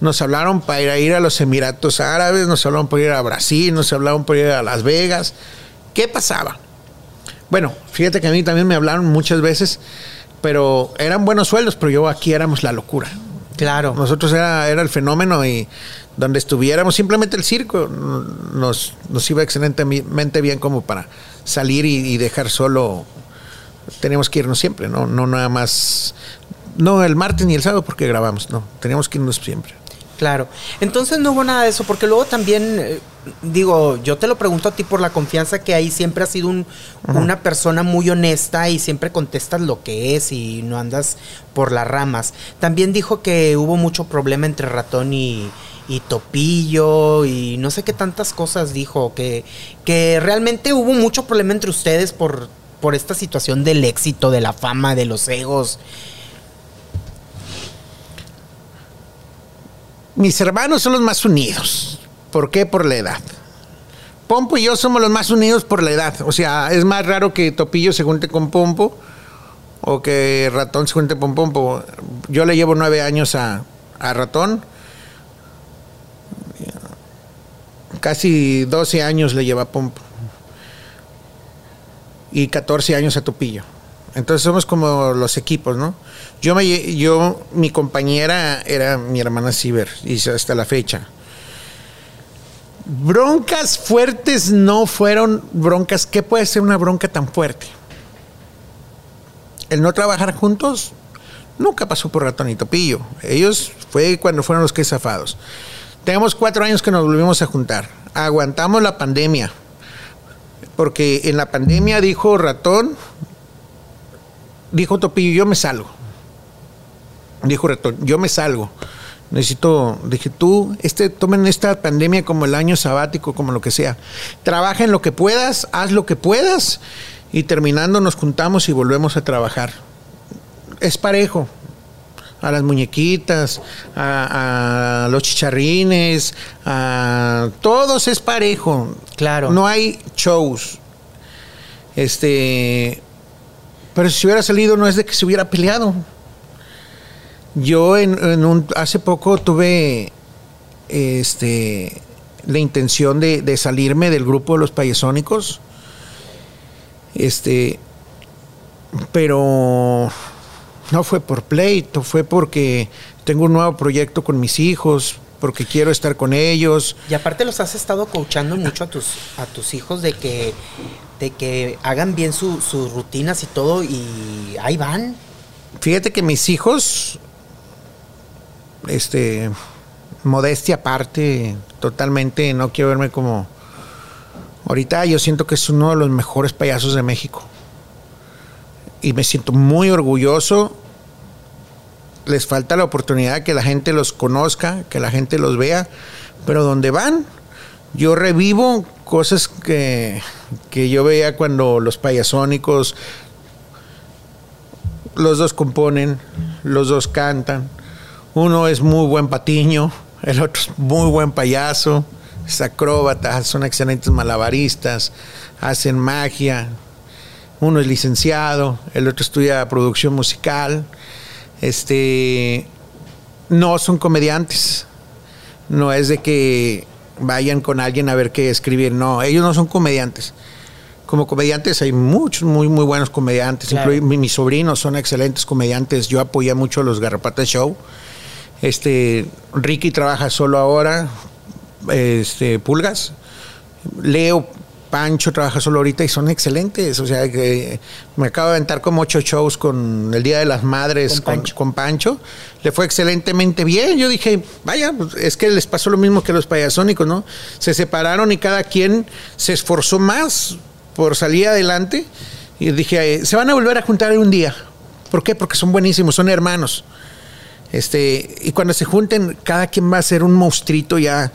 Nos hablaron para ir a los Emiratos Árabes, nos hablaron para ir a Brasil, nos hablaron para ir a Las Vegas. ¿Qué pasaba? Bueno, fíjate que a mí también me hablaron muchas veces pero eran buenos sueldos, pero yo aquí éramos la locura. Claro. Nosotros era, era el fenómeno y donde estuviéramos, simplemente el circo nos, nos iba excelentemente bien como para salir y, dejar solo. Teníamos que irnos siempre, ¿no? No nada más. No el martes ni el sábado porque grabamos, no. Teníamos que irnos siempre. Claro. Entonces no hubo nada de eso, porque luego también, eh, digo, yo te lo pregunto a ti por la confianza que hay, siempre has sido una persona muy honesta y siempre contestas lo que es y no andas por las ramas. También dijo que hubo mucho problema entre ratón y, Topillo y no sé qué tantas cosas dijo, que, que realmente hubo mucho problema entre ustedes por, por esta situación del éxito, de la fama, de los egos. Mis hermanos son los más unidos. ¿Por qué? Por la edad. Pompo y yo somos los más unidos por la edad. O sea, es más raro que Topillo se junte con Pompo o que Ratón se junte con Pompo. Yo le llevo nueve años a, Ratón. Casi 12 años le lleva a Pompo. Y 14 años a Topillo. Entonces somos como los equipos, ¿no? Yo, me, yo mi compañera era mi hermana Ciber, y hasta la fecha. Broncas fuertes no fueron broncas. ¿Qué puede ser una bronca tan fuerte? El no trabajar juntos nunca pasó por ratón y topillo. Ellos fue cuando fueron los que zafados. Tenemos cuatro años que nos volvimos a juntar. Aguantamos la pandemia. Porque en la pandemia dijo ratón, dijo Topillo, yo me salgo. Dijo Ratón, yo me salgo. Necesito, dije, tú, este, tomen esta pandemia como el año sabático, como lo que sea. Trabaja en lo que puedas, haz lo que puedas y terminando nos juntamos y volvemos a trabajar. Es parejo. A las muñequitas, a, a los chicharrines, a todos es parejo. Claro. No hay shows. Este, pero si hubiera salido no es de que se hubiera peleado. Yo en, un, hace poco tuve este, la intención de, salirme del grupo de los payasónicos. Este, pero no fue por pleito, fue porque tengo un nuevo proyecto con mis hijos, porque quiero estar con ellos. Y aparte los has estado coachando mucho a tus, a tus hijos de que de que hagan bien sus rutinas y todo y ahí van. Fíjate que mis hijos, este, modestia aparte, totalmente, no quiero verme como... Ahorita yo siento que es uno de los mejores payasos de México. Y me siento muy orgulloso. Les falta la oportunidad que la gente los conozca, que la gente los vea. Pero donde van, yo revivo cosas que, yo veía cuando los payasónicos, los dos componen, los dos cantan. Uno es muy buen patiño, el otro es muy buen payaso, es acróbata, son excelentes malabaristas, hacen magia. Uno es licenciado, el otro estudia producción musical. Este no son comediantes. No es de que vayan con alguien a ver qué escribir. No, ellos no son comediantes. Como comediantes hay muchos muy muy buenos comediantes. mis sobrinos son excelentes comediantes. Yo apoyé mucho a los Garrapatas Show. Este Ricky trabaja solo ahora. Este Pulgas. Leo Pancho trabaja solo ahorita y son excelentes. O sea, que me acabo de aventar como ocho shows con el Día de las Madres con con Pancho. Le fue excelentemente bien. Yo dije, vaya, pues, es que les pasó lo mismo que los payasónicos, ¿no? Se separaron y cada quien se esforzó más por salir adelante. Y dije, se van a volver a juntar un día. ¿Por qué? Porque son buenísimos, son hermanos. Este, y cuando se junten, cada quien va a ser un monstruito ya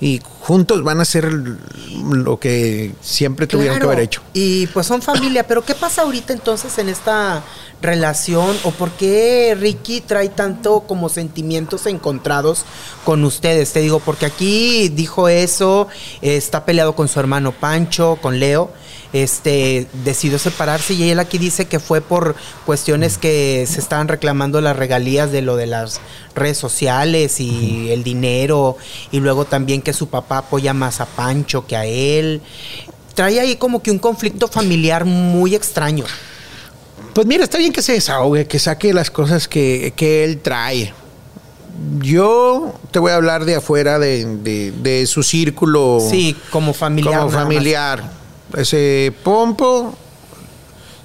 y juntos van a hacer lo que siempre tuvieron que haber hecho. Y pues son familia, pero ¿qué pasa ahorita entonces en esta relación o por qué Ricky trae tanto como sentimientos encontrados con ustedes? Te digo, porque aquí dijo eso, está peleado con su hermano Pancho, con Leo este, decidió separarse y él aquí dice que fue por cuestiones que se estaban reclamando las regalías de lo de las redes sociales y el dinero y luego también que su papá apoya más a Pancho que a él. Trae ahí como que un conflicto familiar muy extraño. Pues mira, está bien que se desahogue, que saque las cosas que, él trae. Yo te voy a hablar de afuera de, su círculo. Sí, como familiar. Como familiar ese Pompo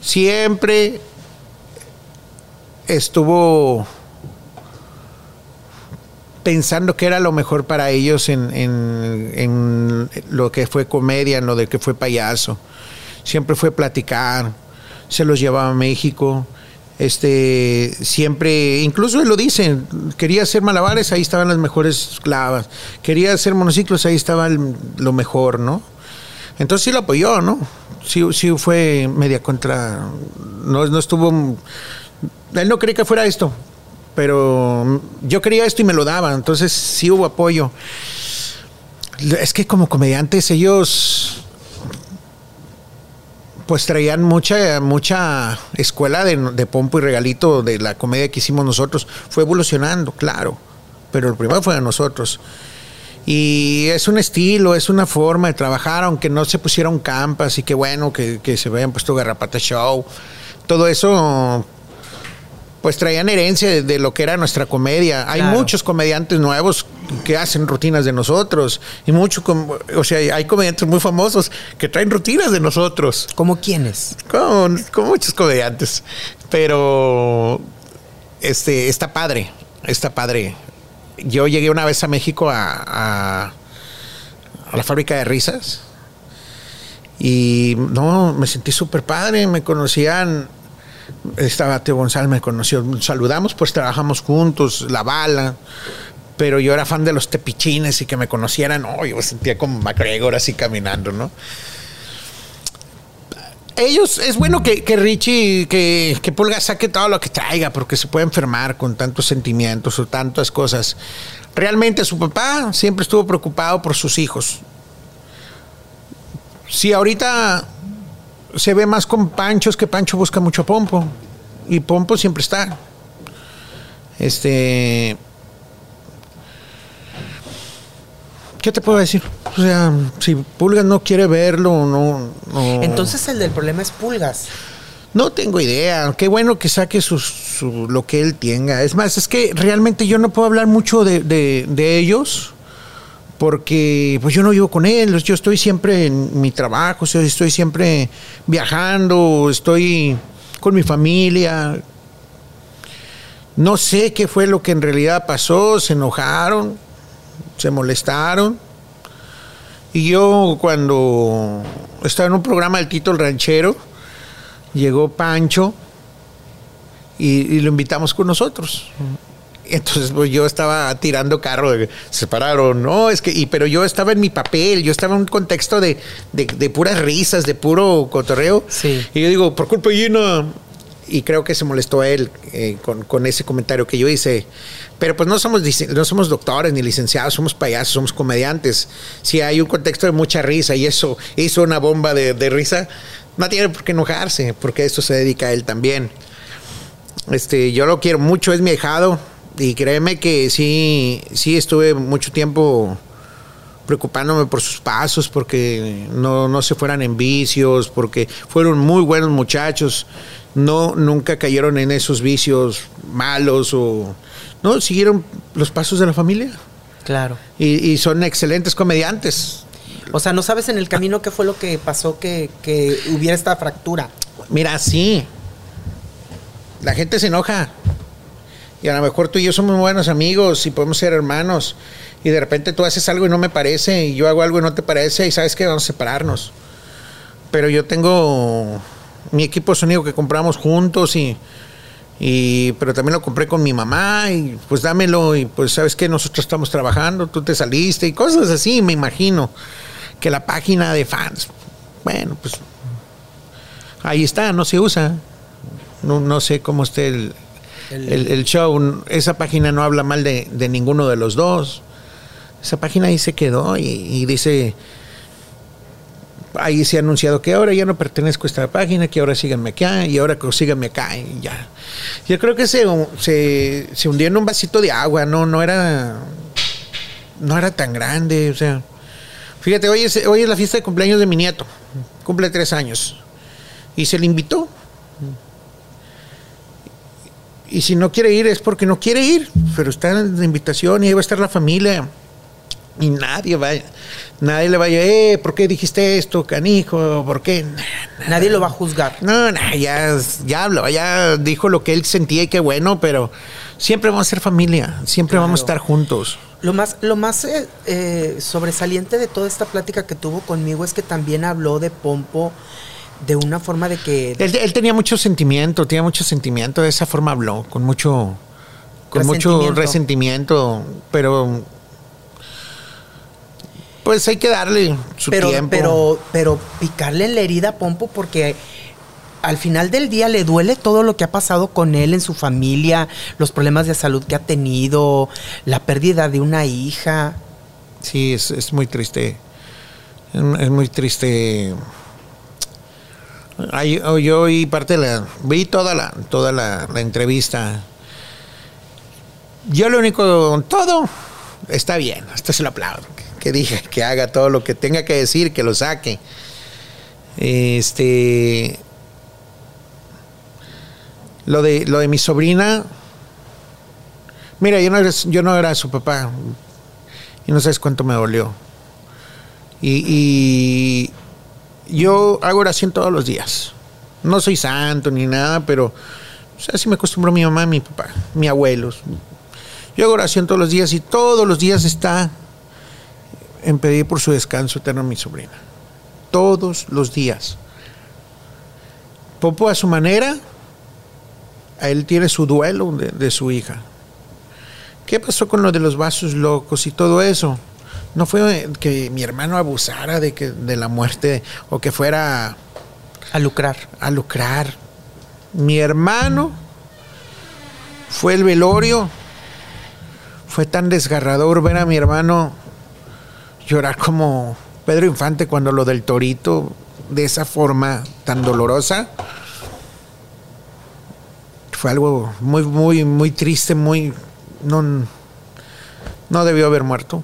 siempre estuvo pensando que era lo mejor para ellos en, en, lo que fue comedia, en lo de que fue payaso. Siempre fue platicar, se los llevaba a México. Este, siempre, incluso lo dice, quería hacer malabares, ahí estaban las mejores clavas. Quería hacer monociclos, ahí estaba lo mejor, ¿no? Entonces sí lo apoyó, ¿no? Sí, sí fue media contra. No, no estuvo. Él no creía que fuera esto, pero yo quería esto y me lo daba, entonces sí hubo apoyo. Es que como comediantes ellos pues traían mucha, mucha escuela de, de, pompo y regalito de la comedia que hicimos nosotros. Fue evolucionando, claro, pero el primero fue de nosotros. Y es un estilo, es una forma de trabajar, aunque no se pusieron campas y que bueno, que, se habían puesto Garrapata Show. Todo eso, pues traían herencia de, lo que era nuestra comedia. Hay muchos comediantes nuevos que hacen rutinas de nosotros. Y mucho, o sea, hay comediantes muy famosos que traen rutinas de nosotros. ¿Como quiénes? Con, con muchos comediantes. Pero este, está padre, está padre yo llegué una vez a México a, a, la fábrica de risas y no, me sentí súper padre, me conocían, estaba Teo González, me conoció, saludamos, pues trabajamos juntos, la bala, pero yo era fan de los tepichines y que me conocieran, oh, yo me sentía como MacGregor así caminando, ¿no? Ellos, es bueno que, Richie, que, que, Pulga saque todo lo que traiga, porque se puede enfermar con tantos sentimientos o tantas cosas. Realmente su papá siempre estuvo preocupado por sus hijos. Si ahorita se ve más con Pancho, es que Pancho busca mucho a Pompo. Y Pompo siempre está. Este ¿Qué te puedo decir? O sea, si Pulgas no quiere verlo, no, no. Entonces el del problema es Pulgas. No tengo idea. Qué bueno que saque su, lo que él tenga. Es más, es que realmente yo no puedo hablar mucho de, ellos porque pues yo no vivo con ellos. Yo estoy siempre en mi trabajo, o sea, estoy siempre viajando, estoy con mi familia. No sé qué fue lo que en realidad pasó. Se enojaron se molestaron. Y yo cuando estaba en un programa del Tito el Ranchero, llegó Pancho y, lo invitamos con nosotros. Entonces pues, yo estaba tirando carro, de, se pararon, no, es que, y, pero yo estaba en mi papel, yo estaba en un contexto de, de, puras risas, de puro cotorreo. Y yo digo, por culpa de Gina, y creo que se molestó él eh, con, con, ese comentario que yo hice. Pero pues no somos, no somos doctores ni licenciados, somos payasos, somos comediantes. Si hay un contexto de mucha risa y eso hizo una bomba de, de risa, no tiene por qué enojarse, porque a esto se dedica a él también. Este, yo lo quiero mucho, es mi hijado, y créeme que sí, sí estuve mucho tiempo preocupándome por sus pasos, porque no, no se fueran en vicios, porque fueron muy buenos muchachos no nunca cayeron en esos vicios malos o no siguieron los pasos de la familia claro y, son excelentes comediantes O sea, no sabes en el camino qué fue lo que pasó que, que hubiera esta fractura. Mira, sí. La gente se enoja. Y a lo mejor tú y yo somos buenos amigos y podemos ser hermanos. Y de repente tú haces algo y no me parece, y yo hago algo y no te parece, y sabes que vamos a separarnos. Pero yo tengo mi equipo de sonido que compramos juntos y, y pero también lo compré con mi mamá y pues dámelo y pues sabes que nosotros estamos trabajando, tú te saliste y cosas así, me imagino que la página de fans, bueno, pues ahí está, no se usa. No, no sé cómo esté el, el, el show. Esa página no habla mal de, de, ninguno de los dos. Esa página ahí se quedó y, y, dice, ahí se ha anunciado que ahora ya no pertenezco a esta página, que ahora síganme acá y ahora síganme acá y ya. Yo creo que se, se, se hundió en un vasito de agua, no, no era, no era tan grande, o sea. Fíjate, hoy es, hoy es la fiesta de cumpleaños de mi nieto, cumple tres años y se le invitó. Y si no quiere ir es porque no quiere ir, pero está en la invitación y ahí va a estar la familia. Y nadie va, nadie le vaya, eh, ¿por qué dijiste esto, canijo? ¿Por qué? Nadie lo va a juzgar. No, no, ya, ya habló, ya dijo lo que él sentía y qué bueno, pero siempre vamos a ser familia, siempre claro. vamos a estar juntos. Lo más, lo más eh, eh, sobresaliente de toda esta plática que tuvo conmigo es que también habló de Pompo de una forma de que... Él, él, tenía mucho sentimiento, tenía mucho sentimiento, de esa forma habló, con mucho, con resentimiento. mucho resentimiento, pero pues hay que darle su pero, tiempo. Pero, pero picarle en la herida a Pompo porque al final del día le duele todo lo que ha pasado con él en su familia, los problemas de salud que ha tenido, la pérdida de una hija. Sí, es, es muy triste. Es muy triste yo oí parte de la. Vi toda la, toda la, la entrevista. Yo lo único. Todo está bien, hasta se lo aplaudo. Que, dije, [laughs] que haga todo lo que tenga que decir, que lo saque. Este. Lo de, lo de mi sobrina. Mira, yo no, era, yo no era su papá. Y no sabes cuánto me dolió. Y, y, yo hago oración todos los días. No soy santo ni nada, pero o sea, así me acostumbró mi mamá, mi papá, mi abuelos. Yo hago oración todos los días y todos los días está en pedir por su descanso eterno a mi sobrina. Todos los días. Popo a su manera, a él tiene su duelo de, de su hija. ¿Qué pasó con lo de los vasos locos y todo eso? no fue que mi hermano abusara de que de la muerte o que fuera a lucrar, a lucrar. Mi hermano fue el velorio. Fue tan desgarrador ver a mi hermano llorar como Pedro Infante cuando lo del torito de esa forma tan dolorosa. Fue algo muy muy muy triste, muy no no debió haber muerto.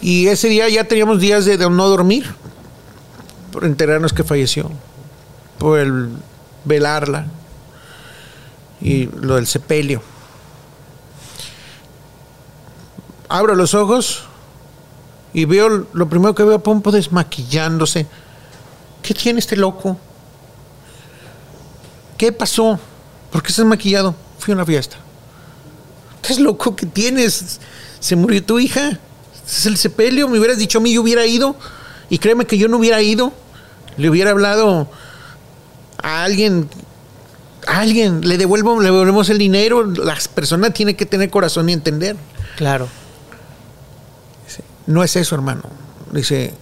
Y ese día ya teníamos días de, no dormir por enterarnos que falleció, por el velarla y lo del sepelio. Abro los ojos y veo, lo primero que veo a Pompo desmaquillándose. ¿Qué tiene este loco? ¿Qué pasó? ¿Por qué estás maquillado? Fui a una fiesta. ¿Estás loco? ¿Qué tienes? ¿Se murió tu hija? es el sepelio, me hubieras dicho a mí, yo hubiera ido, y créeme que yo no hubiera ido, le hubiera hablado a alguien, a alguien, le devuelvo, le devolvemos el dinero, la persona tiene que tener corazón y entender. Claro. No es eso, hermano. Dice,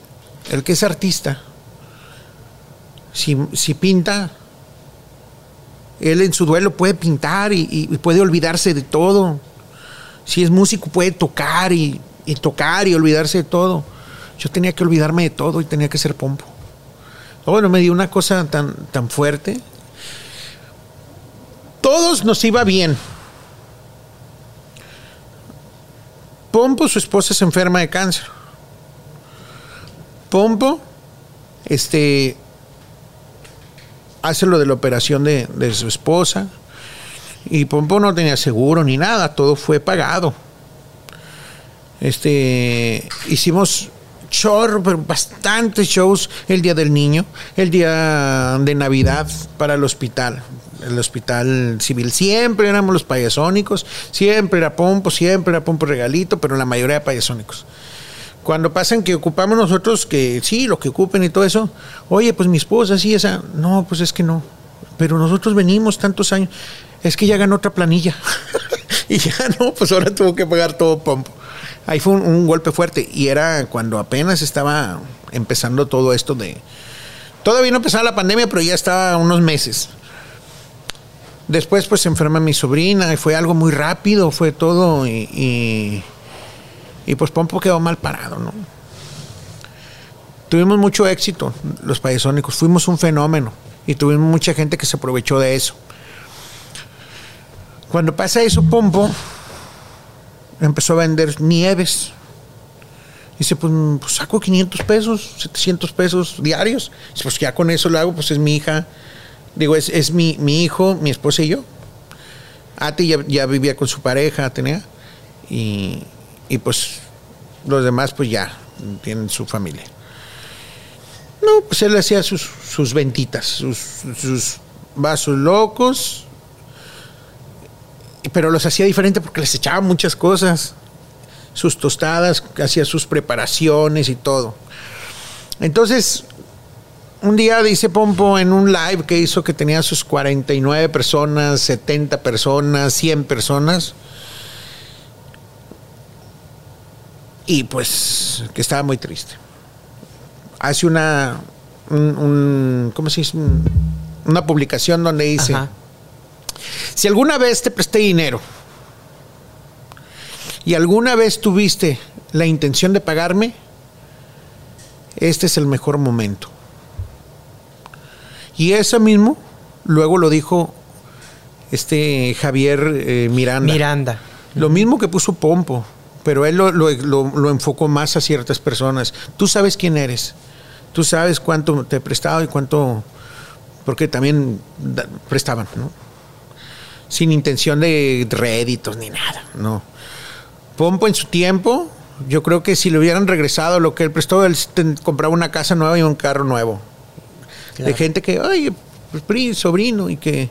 el que es artista, si, si pinta, él en su duelo puede pintar y, y, puede olvidarse de todo. Si es músico puede tocar y y tocar y olvidarse de todo. Yo tenía que olvidarme de todo y tenía que ser pompo. Bueno, me dio una cosa tan, tan fuerte. Todos nos iba bien. Pompo, su esposa se enferma de cáncer. Pompo, este, hace lo de la operación de, de su esposa. Y Pompo no tenía seguro ni nada, todo fue pagado Este, hicimos chorro, pero bastantes shows el día del niño, el día de Navidad para el hospital. El hospital civil siempre éramos los payasónicos, siempre era pompo, siempre era pompo regalito, pero la mayoría de payasónicos. Cuando pasan que ocupamos nosotros, que sí, lo que ocupen y todo eso, oye, pues mi esposa, sí, esa, no, pues es que no. Pero nosotros venimos tantos años, es que ya ganó otra planilla. [laughs] y ya no, pues ahora tuvo que pagar todo pompo. Ahí fue un, golpe fuerte y era cuando apenas estaba empezando todo esto de... Todavía no empezaba la pandemia, pero ya estaba unos meses. Después pues se enferma mi sobrina y fue algo muy rápido, fue todo y, y, pues Pompo quedó mal parado, ¿no? Tuvimos mucho éxito, los payasónicos, fuimos un fenómeno y tuvimos mucha gente que se aprovechó de eso. Cuando pasa eso, Pompo empezó a vender nieves. Dice, pues, pues, saco 500 pesos, 700 pesos diarios. Dice, pues ya con eso lo hago, pues es mi hija. Digo, es, es mi, mi, hijo, mi esposa y yo. Ati ya, vivía con su pareja, tenía. Y, y, pues los demás pues ya tienen su familia. No, pues él hacía sus, sus ventitas, sus, sus vasos locos pero los hacía diferente porque les echaba muchas cosas. Sus tostadas, hacía sus preparaciones y todo. Entonces, un día dice Pompo en un live que hizo que tenía sus 49 personas, 70 personas, 100 personas. Y pues que estaba muy triste. Hace una, un, ¿cómo se dice? Una publicación donde dice, si alguna vez te presté dinero y alguna vez tuviste la intención de pagarme, este es el mejor momento. Y eso mismo luego lo dijo este Javier eh, Miranda. Miranda. Lo mismo que puso Pompo, pero él lo, enfocó más a ciertas personas. Tú sabes quién eres, tú sabes cuánto te he prestado y cuánto, porque también prestaban, ¿no? sin intención de réditos ni nada, no. Pompo en su tiempo, yo creo que si le hubieran regresado lo que él prestó, él compraba una casa nueva y un carro nuevo. De gente que, ay, pues, sobrino, y que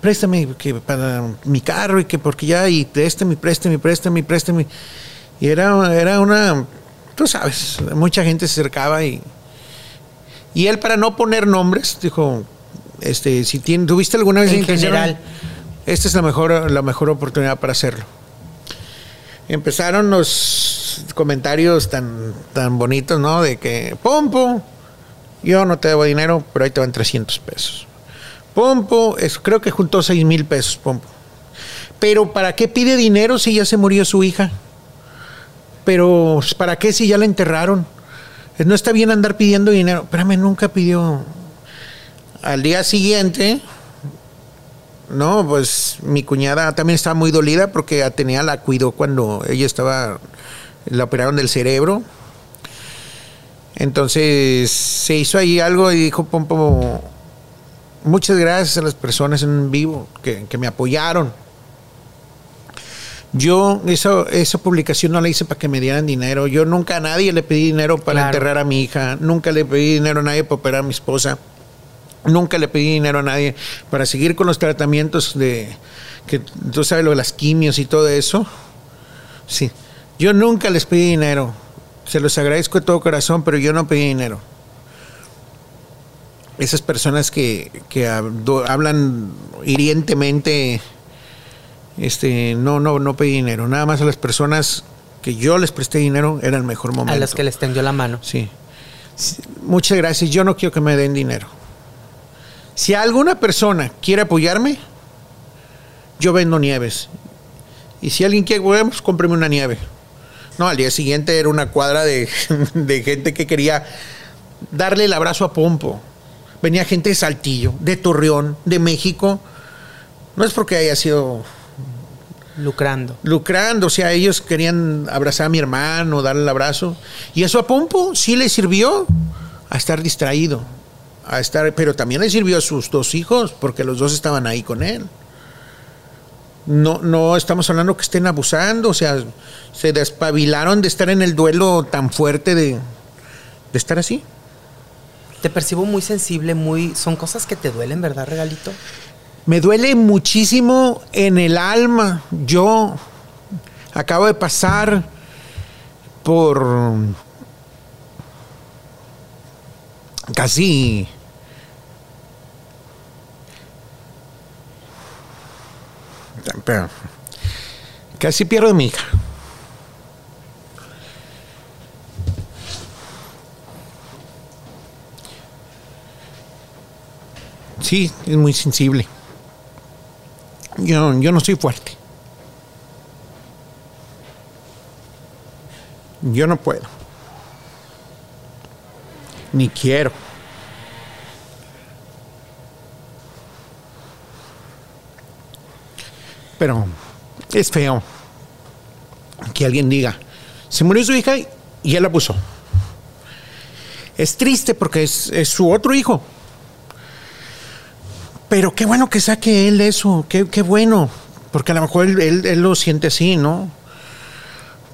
préstame que para mi carro y que porque ya, y préstame, préstame, préstame, préstame. Y era, era una, tú sabes, mucha gente se acercaba y, y él para no poner nombres, dijo, este, si tiene, ¿tuviste alguna vez en general? esta es la mejor, la mejor oportunidad para hacerlo. Empezaron los comentarios tan, tan bonitos, ¿no? De que, Pompo, yo no te debo dinero, pero ahí te van 300 pesos. Pompo, es, creo que juntó 6 mil pesos, Pompo. Pero ¿para qué pide dinero si ya se murió su hija? Pero ¿para qué si ya la enterraron? No está bien andar pidiendo dinero. Espérame, nunca pidió. Al día siguiente, no, pues mi cuñada también estaba muy dolida porque Atenea la cuidó cuando ella estaba, la operaron del cerebro. Entonces se hizo ahí algo y dijo Pompo, muchas gracias a las personas en vivo que, me apoyaron. Yo esa, esa publicación no la hice para que me dieran dinero. Yo nunca a nadie le pedí dinero para enterrar a mi hija. Nunca le pedí dinero a nadie para operar a mi esposa. Nunca le pedí dinero a nadie para seguir con los tratamientos de que tú sabes lo de las quimios y todo eso. Sí. Yo nunca les pedí dinero. Se los agradezco de todo corazón, pero yo no pedí dinero. Esas personas que, hablan hirientemente, este, no, no, no pedí dinero. Nada más a las personas que yo les presté dinero era el mejor momento. A las que les tendió la mano. Sí. Muchas gracias. Yo no quiero que me den dinero. Si alguna persona quiere apoyarme, yo vendo nieves. Y si alguien quiere, pues cómpreme una nieve. No, al día siguiente era una cuadra [laughs] de, gente que quería darle el abrazo a Pompo. Venía gente de Saltillo, de Torreón, de México. No es porque haya sido lucrando. Lucrando, o sea, ellos querían abrazar a mi hermano, darle el abrazo. Y eso a Pompo sí le sirvió a estar distraído a estar, pero también le sirvió a sus dos hijos, porque los dos estaban ahí con él. No, no estamos hablando que estén abusando, o sea, se despabilaron de estar en el duelo tan fuerte de, de estar así. Te percibo muy sensible, muy. Son cosas que te duelen, ¿verdad, regalito? Me duele muchísimo en el alma. Yo acabo de pasar por casi casi pierdo a mi hija. Sí, es muy sensible. Yo, yo no soy fuerte. Yo no puedo. Ni quiero. Pero es feo que alguien diga, se murió su hija y él la puso. Es triste porque es, es su otro hijo. Pero qué bueno que saque él eso, qué, qué bueno, porque a lo mejor él, él- lo siente así, ¿no?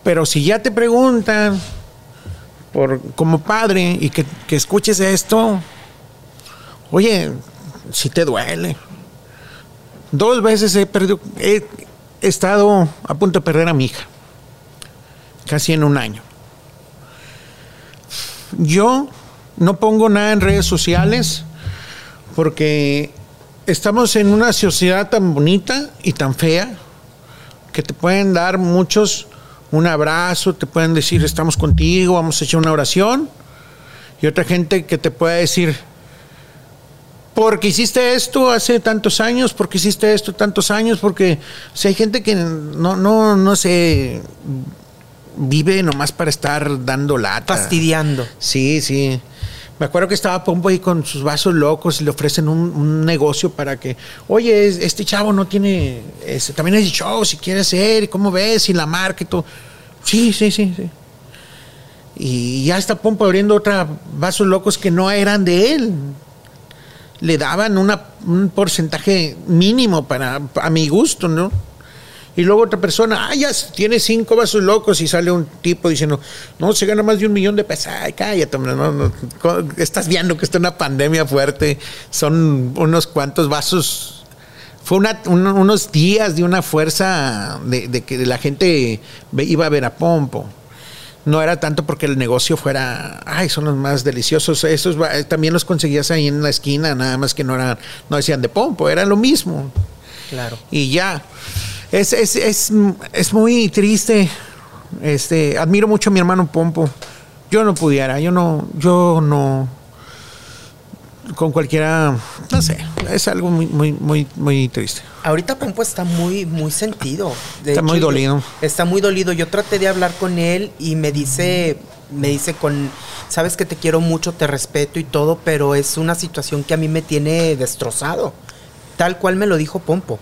Pero si ya te preguntan por, como padre y que, que escuches esto, oye, si te duele. Dos veces he perdido, he estado a punto de perder a mi hija, casi en un año. Yo no pongo nada en redes sociales porque estamos en una sociedad tan bonita y tan fea que te pueden dar muchos un abrazo, te pueden decir estamos contigo, vamos a echar una oración y otra gente que te puede decir porque hiciste esto hace tantos años, porque hiciste esto tantos años, porque o sea, hay gente que no no no se vive nomás para estar dando lata. Fastidiando. Sí, sí. Me acuerdo que estaba Pompo ahí con sus vasos locos y le ofrecen un, un negocio para que, oye, es- este chavo no tiene, este, también es show, si quiere hacer, ¿cómo ves? Y la marca y todo. Sí, sí, sí, sí. Y ya está Pompo abriendo otra vasos locos que no eran de él. Le daban una- un porcentaje mínimo para, a mi gusto, ¿no? Y luego otra persona, ah, ya tiene cinco vasos locos y sale un tipo diciendo, no, se gana más de un millón de pesos. Ay, cállate, no, no, estás viendo que está una pandemia fuerte, son unos cuantos vasos. Fue una- un- unos días de una fuerza de, de que la gente iba a ver a Pompo. No era tanto porque el negocio fuera, ay, son los más deliciosos. Esos va- también los conseguías ahí en la esquina, nada más que no eran, no decían de Pompo, era lo mismo Claro. y ya. Es, es, es, es muy triste. Este, admiro mucho a mi hermano Pompo. Yo no pudiera, yo no, yo no. Con cualquiera, no sé, es algo muy, muy, muy, muy triste. Ahorita Pompo está muy, muy sentido. De Está muy dolido. Está muy dolido. Yo traté de hablar con él y me dice, me dice con, sabes que te quiero mucho, te respeto y todo, pero es una situación que a mí me tiene destrozado. Tal cual me lo dijo Pompo.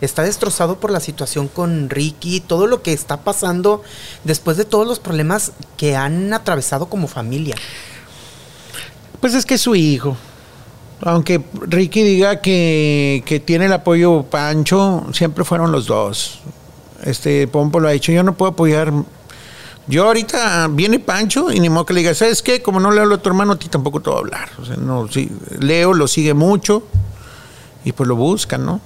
Está destrozado por la situación con Ricky, todo lo que está pasando después de todos los problemas que han atravesado como familia. Pues es que es su hijo. Aunque Ricky diga que, que tiene el apoyo Pancho, siempre fueron los dos. Este Pompo lo ha hecho. Yo no puedo apoyar. Yo ahorita viene Pancho y ni modo que le diga, ¿sabes qué? Como no le hablo a tu hermano, a ti tampoco te voy a hablar. O sea, no, sí, Leo lo sigue mucho y pues lo buscan, ¿no?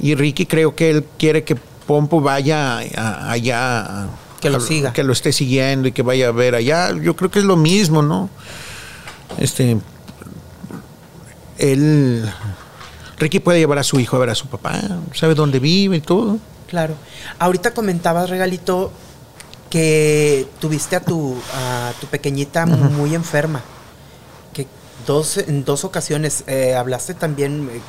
Y Ricky creo que él quiere que Pompo vaya a- allá. a- Que lo a- siga. Que lo esté siguiendo y que vaya a ver allá. Yo creo que es lo mismo, ¿no? Este. Él. Ricky puede llevar a su hijo a ver a su papá, sabe dónde vive y todo. Claro. Ahorita comentabas, Regalito, que tuviste a tu, a tu pequeñita muy enferma. Que dos, en dos ocasiones eh, hablaste también eh,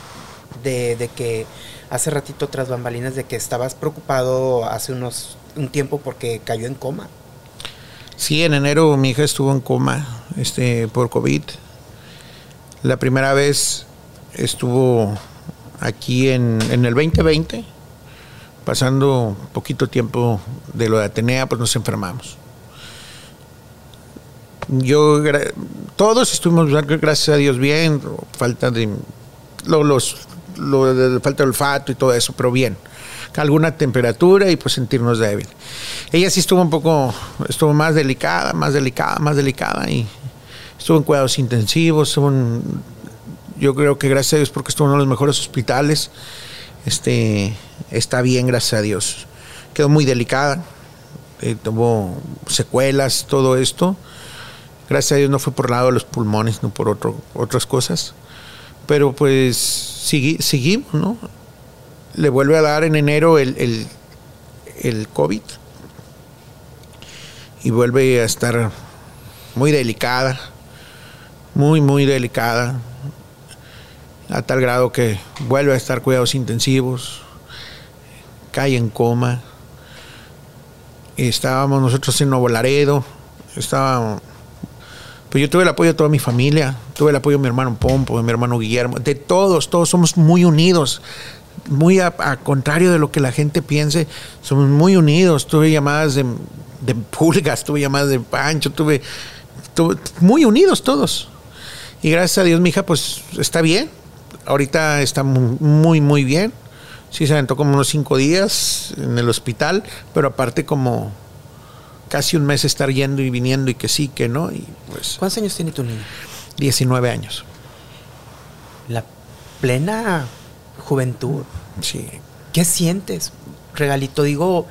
de, de que hace ratito tras bambalinas de que estabas preocupado hace unos un tiempo porque cayó en coma. Sí, en enero mi hija estuvo en coma este, por COVID. La primera vez estuvo aquí en, en el 2020, pasando poquito tiempo de lo de Atenea, pues nos enfermamos. Yo, todos estuvimos, gracias a Dios, bien, falta de lo- los, lo de falta de olfato y todo eso, pero bien. Alguna temperatura y pues sentirnos débil. Ella sí estuvo un poco, estuvo más delicada, más delicada, más delicada y estuvo en cuidados intensivos, estuvo yo creo que gracias a Dios porque estuvo en uno de los mejores hospitales, este, está bien, gracias a Dios. Quedó muy delicada, eh, tuvo secuelas, todo esto. Gracias a Dios no fue por lado de los pulmones, no por otro, otras cosas. Pero pues seguimos, ¿no? Le vuelve a dar en enero el, el, el COVID y vuelve a estar muy delicada, muy, muy delicada, a tal grado que vuelve a estar cuidados intensivos, cae en coma. Estábamos nosotros en Nuevo Laredo, estábamos pues yo tuve el apoyo de toda mi familia, tuve el apoyo de mi hermano Pompo, de mi hermano Guillermo, de todos, todos somos muy unidos. Muy a, contrario de lo que la gente piense, somos muy unidos. Tuve llamadas de, pulgas, tuve llamadas de pancho, tuve, muy unidos todos. Y gracias a Dios, mi hija, pues está bien. Ahorita está muy, muy bien. Sí, se aventó como unos cinco días en el hospital, pero aparte como casi un mes estar yendo y viniendo y que sí, que no. Y pues, ¿Cuántos años tiene tu niña? 19 años. La plena juventud. Sí. ¿Qué sientes, regalito? Digo,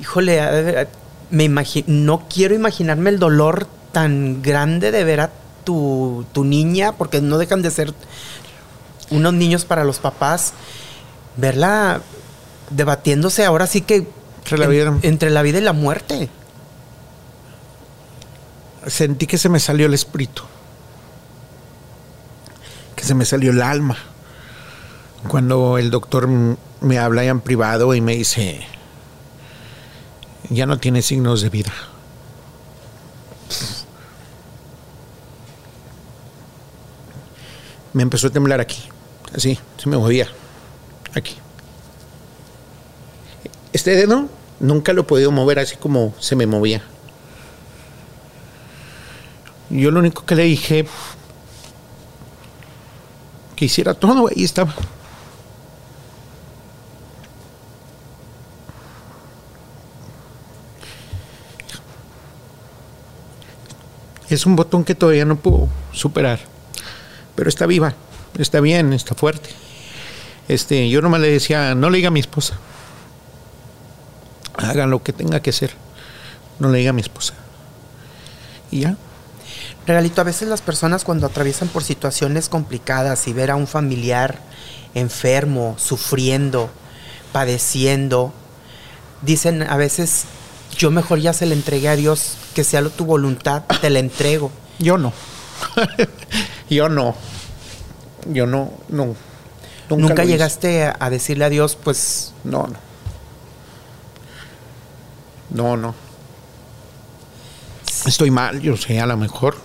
híjole, me imagino, no quiero imaginarme el dolor tan grande de ver a tu, tu niña, porque no dejan de ser unos niños para los papás. Verla debatiéndose ahora sí que entre la vida y la muerte sentí que se me salió el espíritu, que se me salió el alma. Cuando el doctor me habla en privado y me dice, ya no tiene signos de vida. Me empezó a temblar aquí, así, se me movía, aquí. Este dedo nunca lo he podido mover así como se me movía. Yo lo único que le dije que hiciera todo, ahí estaba. Es un botón que todavía no puedo superar, pero está viva, está bien, está fuerte. Este, yo nomás le decía, no le diga a mi esposa, hagan lo que tenga que hacer, no le diga a mi esposa. Y ya, Regalito, a veces las personas cuando atraviesan por situaciones complicadas y ver a un familiar enfermo, sufriendo, padeciendo, dicen a veces, yo mejor ya se le entregué a Dios, que sea tu voluntad, te la entrego. Yo no. [laughs] yo no. Yo no, no. Nunca, llegaste a decirle a Dios, pues... No, no. No, no. Estoy mal, yo sé, a lo mejor.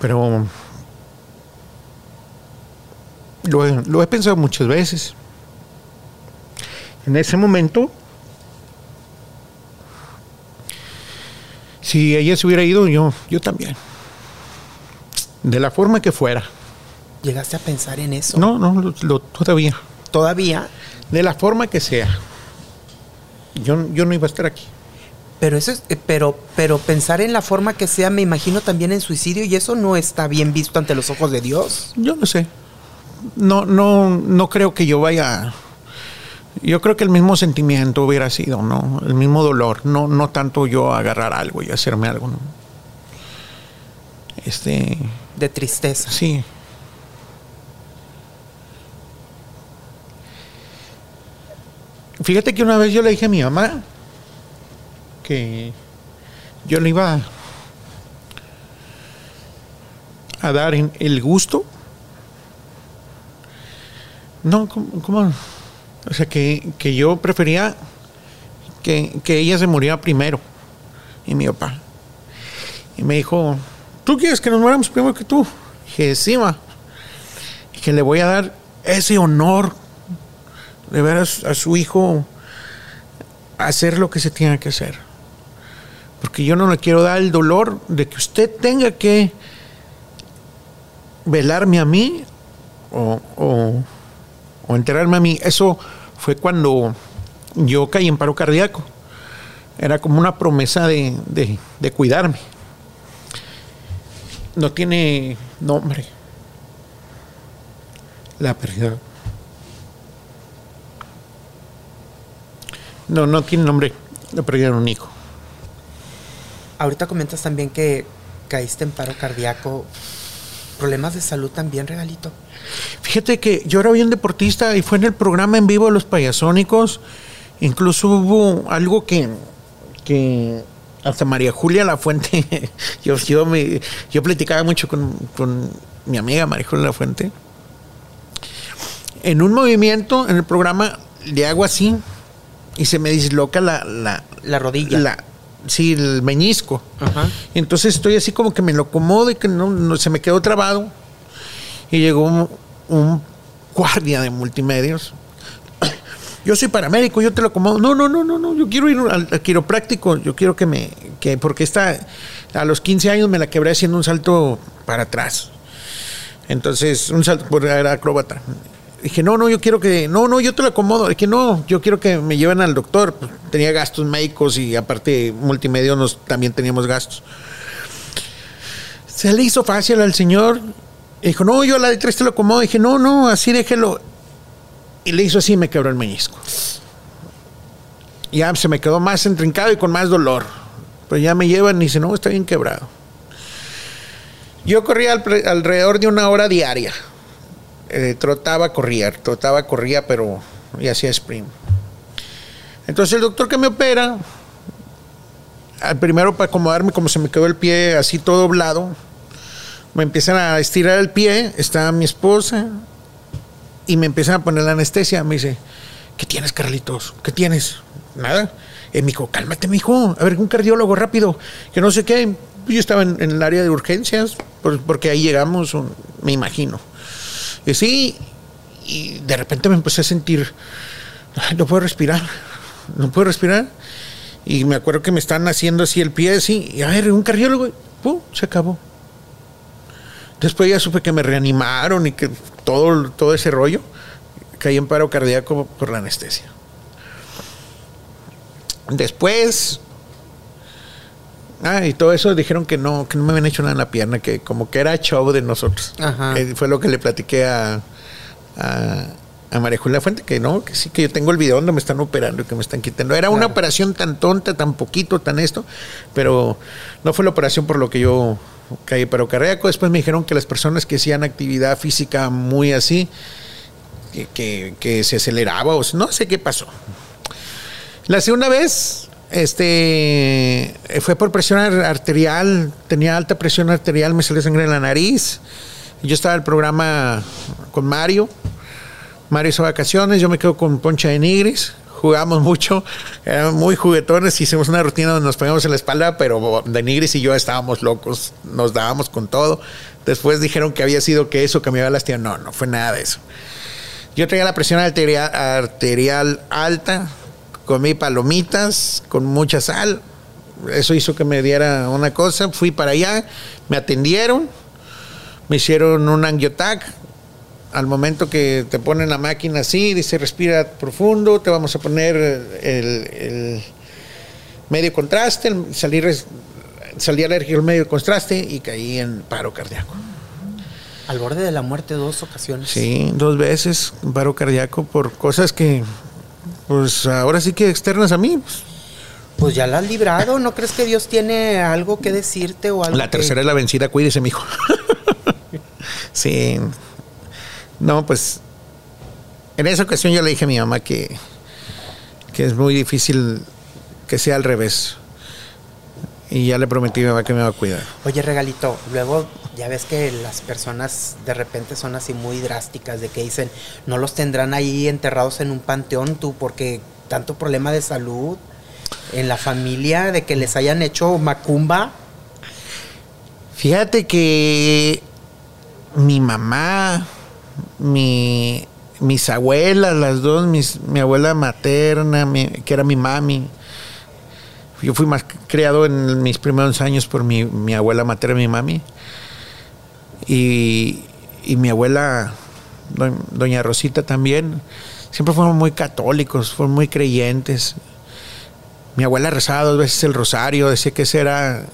Pero lo he, pensado muchas veces. En ese momento, si ella se hubiera ido, yo, yo también. De la forma que fuera. ¿Llegaste a pensar en eso? No, no, todavía. ¿Todavía? De la forma que sea. Yo, yo no iba a estar aquí. Pero eso es, eh, pero, pero pensar en la forma que sea, me imagino también en suicidio y eso no está bien visto ante los ojos de Dios. Yo no sé. No, no, no creo que yo vaya. Yo creo que el mismo sentimiento hubiera sido, ¿no? El mismo dolor. No, no tanto yo agarrar algo y hacerme algo, ¿no? Este. De tristeza. Sí. Fíjate que una vez yo le dije a mi mamá, que yo le iba a dar el gusto. No, ¿cómo? O sea, que, yo prefería que, ella se muriera primero. Y mi papá. Y me dijo, ¿tú quieres que nos muramos primero que tú? Y dije, encima. que le voy a dar ese honor de ver a su hijo hacer lo que se tiene que hacer porque yo no le quiero dar el dolor de que usted tenga que velarme a mí o, o, o enterarme a mí. Eso fue cuando yo caí en paro cardíaco. Era como una promesa de, de, cuidarme. No tiene nombre. La pérdida. No, no tiene nombre. La pérdida de un hijo. Ahorita comentas también que caíste en paro cardíaco. ¿Problemas de salud también, regalito? Fíjate que yo era bien deportista y fue en el programa en vivo de los payasónicos. Incluso hubo algo que, que hasta María Julia La Fuente, [laughs] yo, yo, me, yo platicaba mucho con, con mi amiga María Julia La Fuente. En un movimiento en el programa le hago así y se me disloca la, la, La rodilla. la sí, el meñisco. Ajá. Entonces estoy así como que me lo acomodo y que no, no- se me quedó trabado. Y llegó un, un guardia de multimedios. [coughs] Yo soy paramédico, yo te lo acomodo. No, no, no, no, no, yo quiero ir al, al quiropráctico, yo quiero que me, que, porque esta, a los 15 años me la quebré haciendo un salto para atrás. Entonces, un salto por era acróbata. Dije, no, no, yo quiero que, no, no, yo te lo acomodo. Dije, no, yo quiero que me lleven al doctor. Pues, tenía gastos médicos y aparte multimedia nos, también teníamos gastos. Se le hizo fácil al señor. Dijo, no, yo a la de tres te lo acomodo. Dije, no, no, así déjelo. Y le hizo así y me quebró el meñisco. Ya se me quedó más entrincado y con más dolor. Pero ya me llevan y dice, no, está bien quebrado. Yo corría al- alrededor de una hora diaria. Eh, trotaba, corría, trotaba, corría, pero y hacía sprint. Entonces el doctor que me opera, al primero para acomodarme como se me quedó el pie así todo doblado, me empiezan a estirar el pie, está mi esposa y me empiezan a poner la anestesia. Me dice, ¿qué tienes, Carlitos? ¿Qué tienes? Nada. Y me dijo, cálmate, me dijo, a ver, un cardiólogo rápido, que no sé qué. Yo estaba en, en el área de urgencias, por- porque ahí llegamos, me imagino. Y sí, y de repente me empecé a sentir, "Ay, no puedo respirar, no puedo respirar. Y me acuerdo que me están haciendo así el pie, así, y a ver, un cardiólogo, y ¡pum! se acabó. Después ya supe que me reanimaron y que todo, todo ese rollo, caí en paro cardíaco por la anestesia. Después, ah, y todo eso dijeron que no, que no me habían hecho nada en la pierna, que como que era show de nosotros. Ajá. Eh, fue lo que le platiqué a, a, a María Julia Fuente, que no, que sí, que yo tengo el video donde me están operando y que me están quitando. Era una operación tan tonta, tan poquito, tan esto, pero no fue la operación por lo que yo caí pero cardíaco. Después me dijeron que las personas que hacían actividad física muy así, que, que- que se aceleraba o no sé qué pasó. La segunda vez, este, fue por presión ar- arterial, tenía alta presión arterial, me salió sangre en la nariz. Yo estaba en el programa con Mario. Mario hizo vacaciones, yo me quedo con Poncha de Nigris. Jugamos mucho, [laughs] éramos muy juguetones, hicimos una rutina donde nos poníamos en la espalda, pero de Nigris y yo estábamos locos, nos dábamos con todo. Después dijeron que había sido que eso, que me había lastimado. No, no fue nada de eso. Yo traía la presión arterial alta, comí palomitas con mucha sal. Eso hizo que me diera una cosa. Fui para allá, me atendieron, me hicieron un angiotac. Al momento que te ponen la máquina así, dice respira profundo, te vamos a poner el, el medio contraste, el- salí, res- salí alérgico al medio contraste y caí en paro cardíaco. Al borde de la muerte dos ocasiones. Sí, dos veces paro cardíaco por cosas que, pues ahora sí que externas a mí. pues. Pues ya la has librado. ¿No crees que Dios tiene algo que decirte o algo La que- tercera es la vencida, cuídese, mijo. [laughs] sí. No, pues en esa ocasión yo le dije a mi mamá que, que es muy difícil que sea al revés. Y ya le prometí a mi mamá que me va a cuidar. Oye, regalito, luego ya ves que las personas de repente son así muy drásticas de que dicen, no los tendrán ahí enterrados en un panteón tú porque tanto problema de salud en la familia, de que les hayan hecho macumba. Fíjate que mi mamá, mi, mis abuelas, las dos, mis, mi abuela materna, mi- que era mi mami, Yo fui más criado en mis primeros años por mi, mi abuela materna, mi mami. Y, y mi abuela, do- doña Rosita también, siempre fueron muy católicos, fueron muy creyentes. Mi abuela rezaba dos veces el rosario, decía que esa era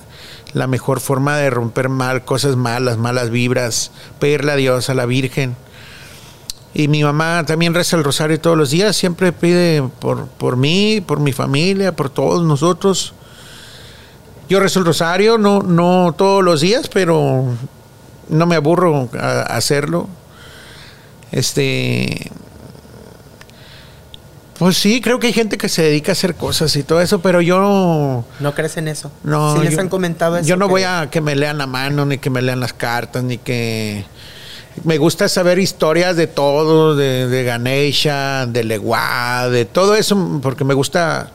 la mejor forma de romper mal, cosas malas, malas vibras, pedirle a Dios, a la Virgen. Y mi mamá también reza el rosario todos los días, siempre pide por, por mí, por mi familia, por todos nosotros. Yo rezo el rosario, no, no todos los días, pero no me aburro a, hacerlo. Este. Pues sí, creo que hay gente que se dedica a hacer cosas y todo eso, pero yo ¿No crees en eso? no. Si les yo- han comentado eso. Yo no voy a que me lean la mano, ni que me lean las cartas, ni que. Me gusta saber historias de todo, de, de Ganesha, de Leguá, de todo eso, porque me gusta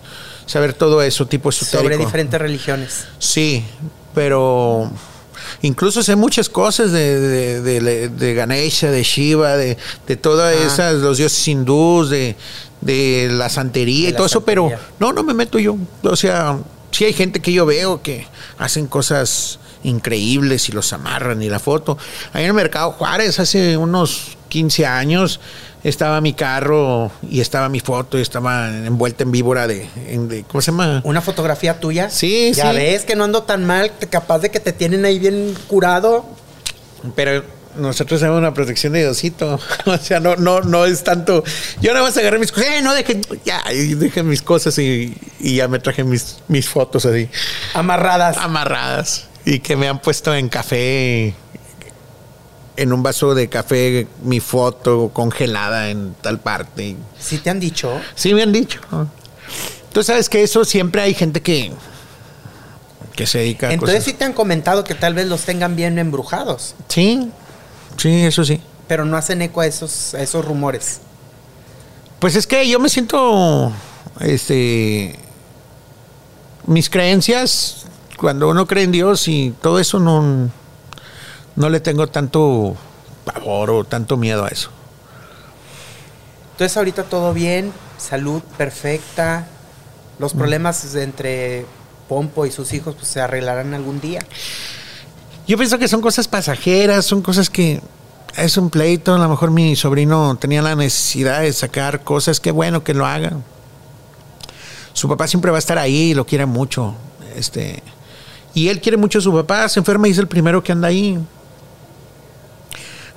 saber todo eso, tipo esotérico. Sobre diferentes religiones. Sí, pero incluso sé muchas cosas de, de, de- de Ganesha, de Shiva, de, todas Ah. esas, los dioses hindús, de, la santería y la todo eso, pero no, no me meto yo. O sea, sí hay gente que yo veo que hacen cosas increíbles y los amarran y la foto. Ahí en el Mercado Juárez hace unos 15 años estaba mi carro y estaba mi foto y estaba envuelta en víbora de, en- de- ¿cómo se llama? ¿Una fotografía tuya? Sí, ya sí. ves que no ando tan mal, capaz de que te tienen ahí bien curado. Pero nosotros tenemos una protección de Diosito. [laughs] O sea, no, no, no es tanto. Yo nada más agarré mis cosas. ¡Eh, no dejen! Ya, dejen mis cosas y, y ya me traje mis, mis fotos así, Amarradas. amarradas. Y que me han puesto en café, en un vaso de café, mi foto congelada en tal parte. ¿Sí te han dicho? Sí, me han dicho. Tú sabes que eso siempre hay gente que, que se dedica a Entonces cosas. sí te han comentado que tal vez los tengan bien embrujados, Sí, sí, eso sí. pero no hacen eco a esos, a esos rumores. Pues es que yo me siento, este, mis creencias, cuando uno cree en Dios y todo eso, no, no le tengo tanto pavor o tanto miedo a eso. Entonces ahorita todo bien, salud perfecta, los problemas entre Pompo y sus hijos pues se arreglarán algún día. Yo pienso que son cosas pasajeras, son cosas que es un pleito. A lo mejor mi sobrino tenía la necesidad de sacar cosas, qué bueno que lo haga. Su papá siempre va a estar ahí y lo quiere mucho. Este, y él quiere mucho a su papá, se enferma y es el primero que anda ahí.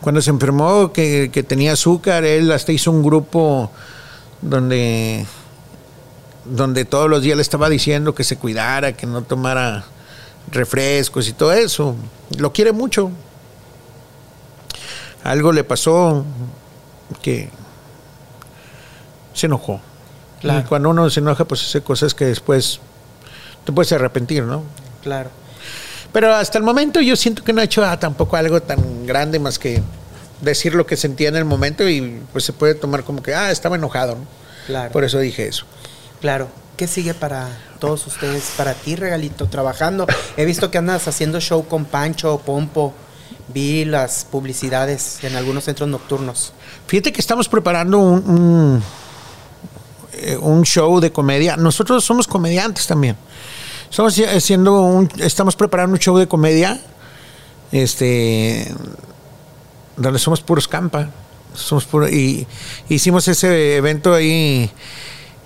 Cuando se enfermó, que, que tenía azúcar, él hasta hizo un grupo donde, donde todos los días le estaba diciendo que se cuidara, que no tomara refrescos y todo eso. Lo quiere mucho. Algo le pasó que se enojó. Claro. Y cuando uno se enoja, pues hace cosas que después te puedes arrepentir, ¿no? Claro. Pero hasta el momento yo siento que no ha hecho ah, tampoco algo tan grande más que decir lo que sentía en el momento y pues se puede tomar como que, ah, estaba enojado, ¿no? Claro. Por eso dije eso. Claro. ¿Qué sigue para todos ustedes? Para ti, Regalito, trabajando. He visto que andas haciendo show con Pancho, Pompo. Vi las publicidades en algunos centros nocturnos. Fíjate que estamos preparando un, un, eh, un show de comedia. Nosotros somos comediantes también. Estamos haciendo un, estamos preparando un show de comedia, este, donde somos puros campa. Somos y hicimos ese evento ahí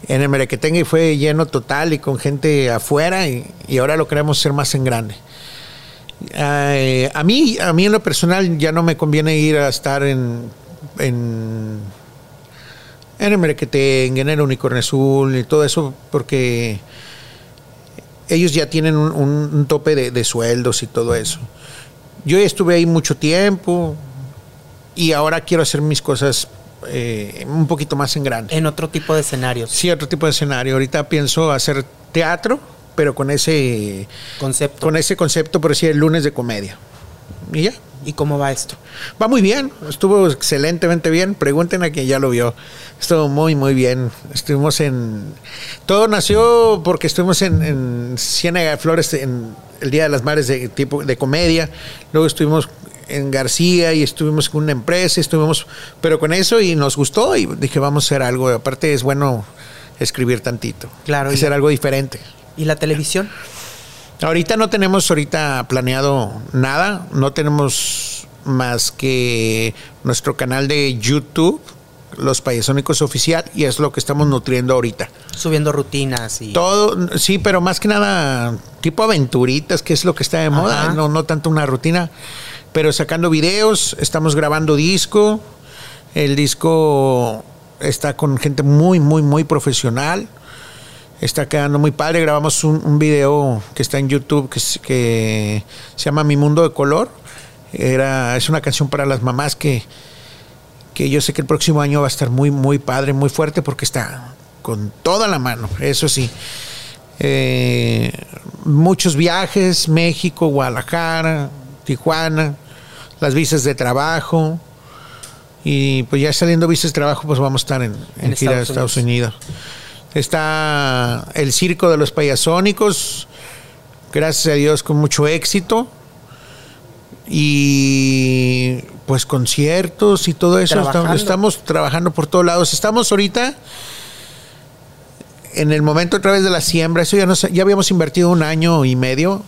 en el Merequetengue y fue lleno total y con gente afuera y, y ahora lo queremos hacer más en grande. A mí, a mí en lo personal ya no me conviene ir a estar en, en, en el Merequetengue, en el Unicornio Azul y todo eso porque ellos ya tienen un, un- un tope de, de sueldos y todo eso. Yo ya estuve ahí mucho tiempo y ahora quiero hacer mis cosas eh, un poquito más en grande. En otro tipo de escenarios. Sí, otro tipo de escenario. Ahorita pienso hacer teatro, pero con ese, Concepto. con ese concepto, por decir, el lunes de comedia. Y ya. ¿Y cómo va esto? Va muy bien, estuvo excelentemente bien. Pregunten a quien ya lo vio. Estuvo muy, muy bien. Estuvimos en. Todo nació porque estuvimos en, en Ciénaga de Flores en el Día de las Mares de tipo de comedia. Luego estuvimos en García y estuvimos con una empresa, estuvimos, pero con eso y nos gustó y dije vamos a hacer algo. Aparte es bueno escribir tantito, Claro, hacer algo diferente. ¿Y la televisión? Ahorita no tenemos ahorita planeado nada, no tenemos más que nuestro canal de YouTube, Los Payasónicos Oficial, y es lo que estamos nutriendo ahorita. Subiendo rutinas y... Todo, sí, pero más que nada tipo aventuritas, que es lo que está de moda, Ajá. no, no tanto una rutina, pero sacando videos, estamos grabando disco, el disco está con gente muy, muy, muy profesional. Está quedando muy padre. Grabamos un, un video que está en YouTube que, es- que se llama Mi Mundo de Color. Era, es una canción para las mamás que, que yo sé que el próximo año va a estar muy, muy padre, muy fuerte porque está con toda la mano, eso sí. Eh, muchos viajes, México, Guadalajara, Tijuana, las visas de trabajo. Y pues ya saliendo visas de trabajo, pues vamos a estar en, en En gira de Estados Estados Unidos. Está el circo de los payasónicos, gracias a Dios con mucho éxito. Y pues conciertos y todo eso. Estamos, Trabajando. estamos trabajando por todos lados. Estamos ahorita en el momento a través de la siembra. Eso ya, nos, ya habíamos invertido un año y medio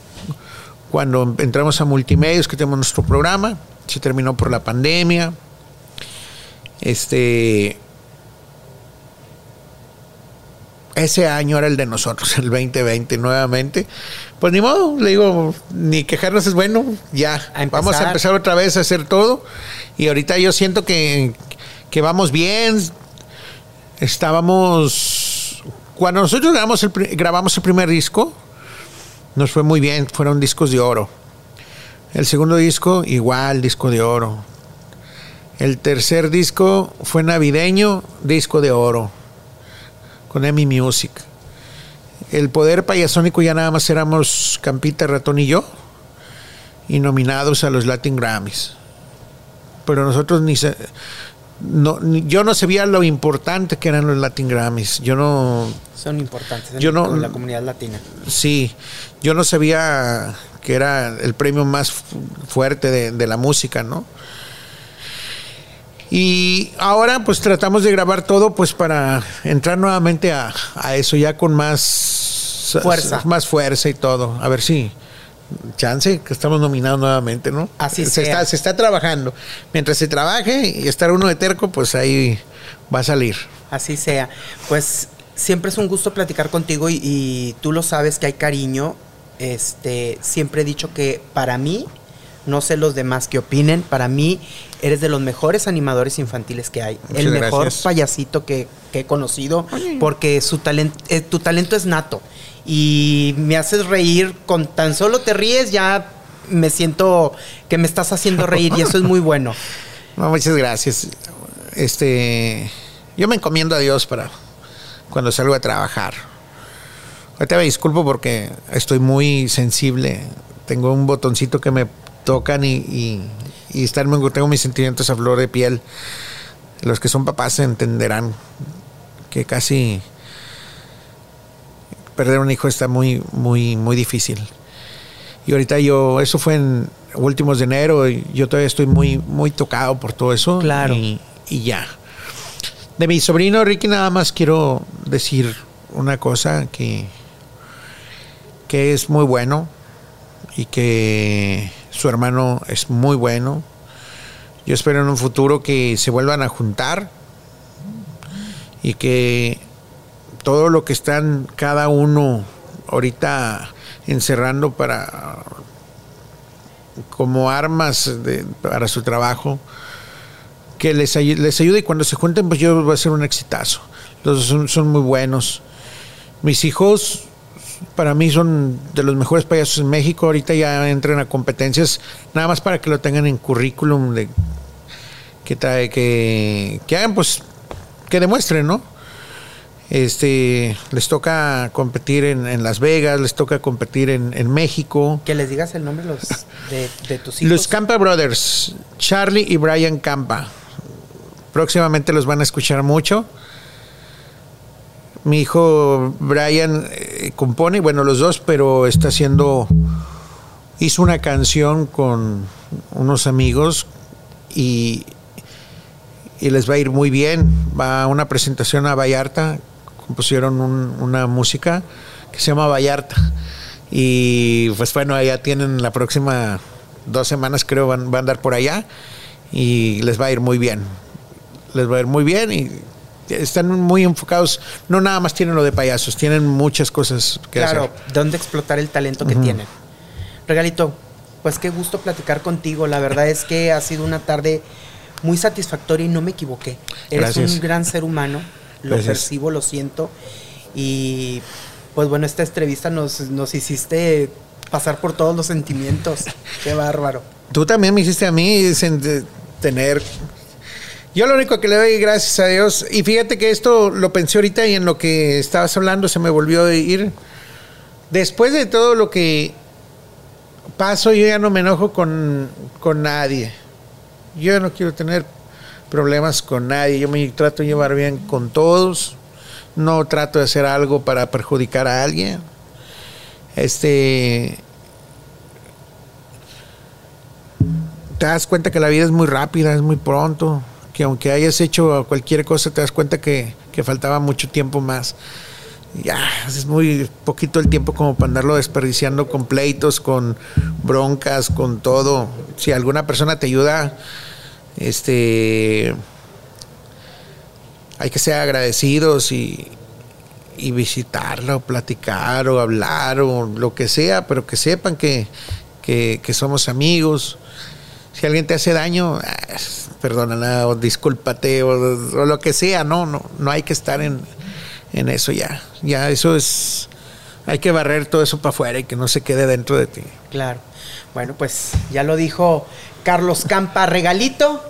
cuando entramos a multimedios, que tenemos nuestro programa. Se terminó por la pandemia. Este. Ese año era el de nosotros, el 2020 nuevamente. Pues ni modo, le digo, ni quejarnos es bueno, ya. A. Vamos a empezar otra vez a hacer todo. Y ahorita yo siento que, que vamos bien. Estábamos. Cuando nosotros grabamos el, pri- grabamos el primer disco, nos fue muy bien, fueron discos de oro. El segundo disco, igual, disco de oro. El tercer disco fue navideño, disco de oro, con Emmy Music. El poder payasónico ya nada más éramos Campita, Ratón y yo, y nominados a los Latin Grammys. Pero nosotros ni se, no, ni- yo no sabía lo importante que eran los Latin Grammys. Yo no, Son importantes en Yo no- la comunidad latina. Sí, yo no sabía que era el premio más fu- fuerte de, de la música, ¿no? Y ahora pues tratamos de grabar todo pues para entrar nuevamente a, a eso ya con más Fuerza. más fuerza y todo. A ver si chance que estamos nominados nuevamente, ¿no? Así se sea. está, se está trabajando. Mientras se trabaje y estar uno de terco, pues ahí va a salir. Así sea. Pues siempre es un gusto platicar contigo y, y tú lo sabes que hay cariño. Este, siempre he dicho que para mí, no sé los demás que opinen, para mí eres de los mejores animadores infantiles que hay. Muchas el mejor gracias. payasito que, que he conocido, porque su talento, tu talento es nato. Y me haces reír, con tan solo te ríes, ya me siento que me estás haciendo reír y eso es muy [laughs] bueno. No, muchas gracias. Este, yo me encomiendo a Dios para cuando salgo a trabajar. Ahorita me disculpo porque estoy muy sensible. Tengo un botoncito que me tocan y, y, y estar, tengo mis sentimientos a flor de piel. Los que son papás entenderán que casi perder un hijo está muy, muy, muy difícil. Y ahorita yo, eso fue en últimos de enero, y yo todavía estoy muy, muy tocado por todo eso. Claro. Y, y ya. De mi sobrino Ricky nada más quiero decir una cosa que, que es muy bueno y que su hermano es muy bueno. Yo espero en un futuro que se vuelvan a juntar y que todo lo que están cada uno ahorita encerrando para como armas para su trabajo que les, les ayude y cuando se junten pues yo va a ser un exitazo los son, son muy buenos mis hijos para mí son de los mejores payasos en México ahorita ya entran a competencias nada más para que lo tengan en currículum de que trae que que hagan pues que demuestren no este les toca competir en, en Las Vegas les toca competir en, en México Que les digas el nombre los, de, de tus hijos. los Campa Brothers, Charlie y Brian Campa. Próximamente los van a escuchar mucho. Mi hijo Brian eh, compone, bueno, los dos, pero está haciendo. Hizo una canción con unos amigos y, y les va a ir muy bien. Va a una presentación a Vallarta compusieron un- una música que se llama Vallarta. Y pues bueno, allá tienen la próxima dos semanas creo van, van a andar por allá y les va a ir muy bien. Les va a ir muy bien y están muy enfocados. No nada más tienen lo de payasos, tienen muchas cosas que Claro, hacer. dónde explotar el talento que tienen. Regalito, pues qué gusto platicar contigo. La verdad es que ha sido una tarde muy satisfactoria y no me equivoqué. Eres Gracias. un gran ser humano, lo Gracias. percibo, lo siento. Y pues bueno, esta entrevista nos, nos hiciste pasar por todos los sentimientos. [laughs] qué bárbaro. Tú también me hiciste a mí tener. Yo lo único que le doy gracias a Dios, y fíjate que esto lo pensé ahorita y en lo que estabas hablando se me volvió a ir. Después de todo lo que paso, yo ya no me enojo con, con nadie. Yo no quiero tener problemas con nadie. Yo me trato de llevar bien con todos. No trato de hacer algo para perjudicar a alguien. Este. te das cuenta que la vida es muy rápida, es muy pronto, que aunque hayas hecho cualquier cosa, te das cuenta que, que faltaba mucho tiempo más. Ya, es muy poquito el tiempo como para andarlo desperdiciando con pleitos, con broncas, con todo. Si alguna persona te ayuda, este, hay que ser agradecidos y, y visitarla o platicar o hablar o lo que sea, pero que sepan que, que, que somos amigos. Si alguien te hace daño, ah, perdónala o discúlpate o, o lo que sea, no, no, no hay que estar en, en eso ya. Ya eso es, hay que barrer todo eso para afuera y que no se quede dentro de ti. Claro. Bueno, pues ya lo dijo Carlos Campa Regalito,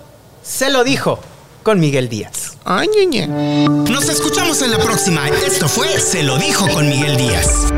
se lo dijo con Miguel Díaz. Ay, ñe, ñe. Nos escuchamos en la próxima. Esto fue Se lo dijo con Miguel Díaz.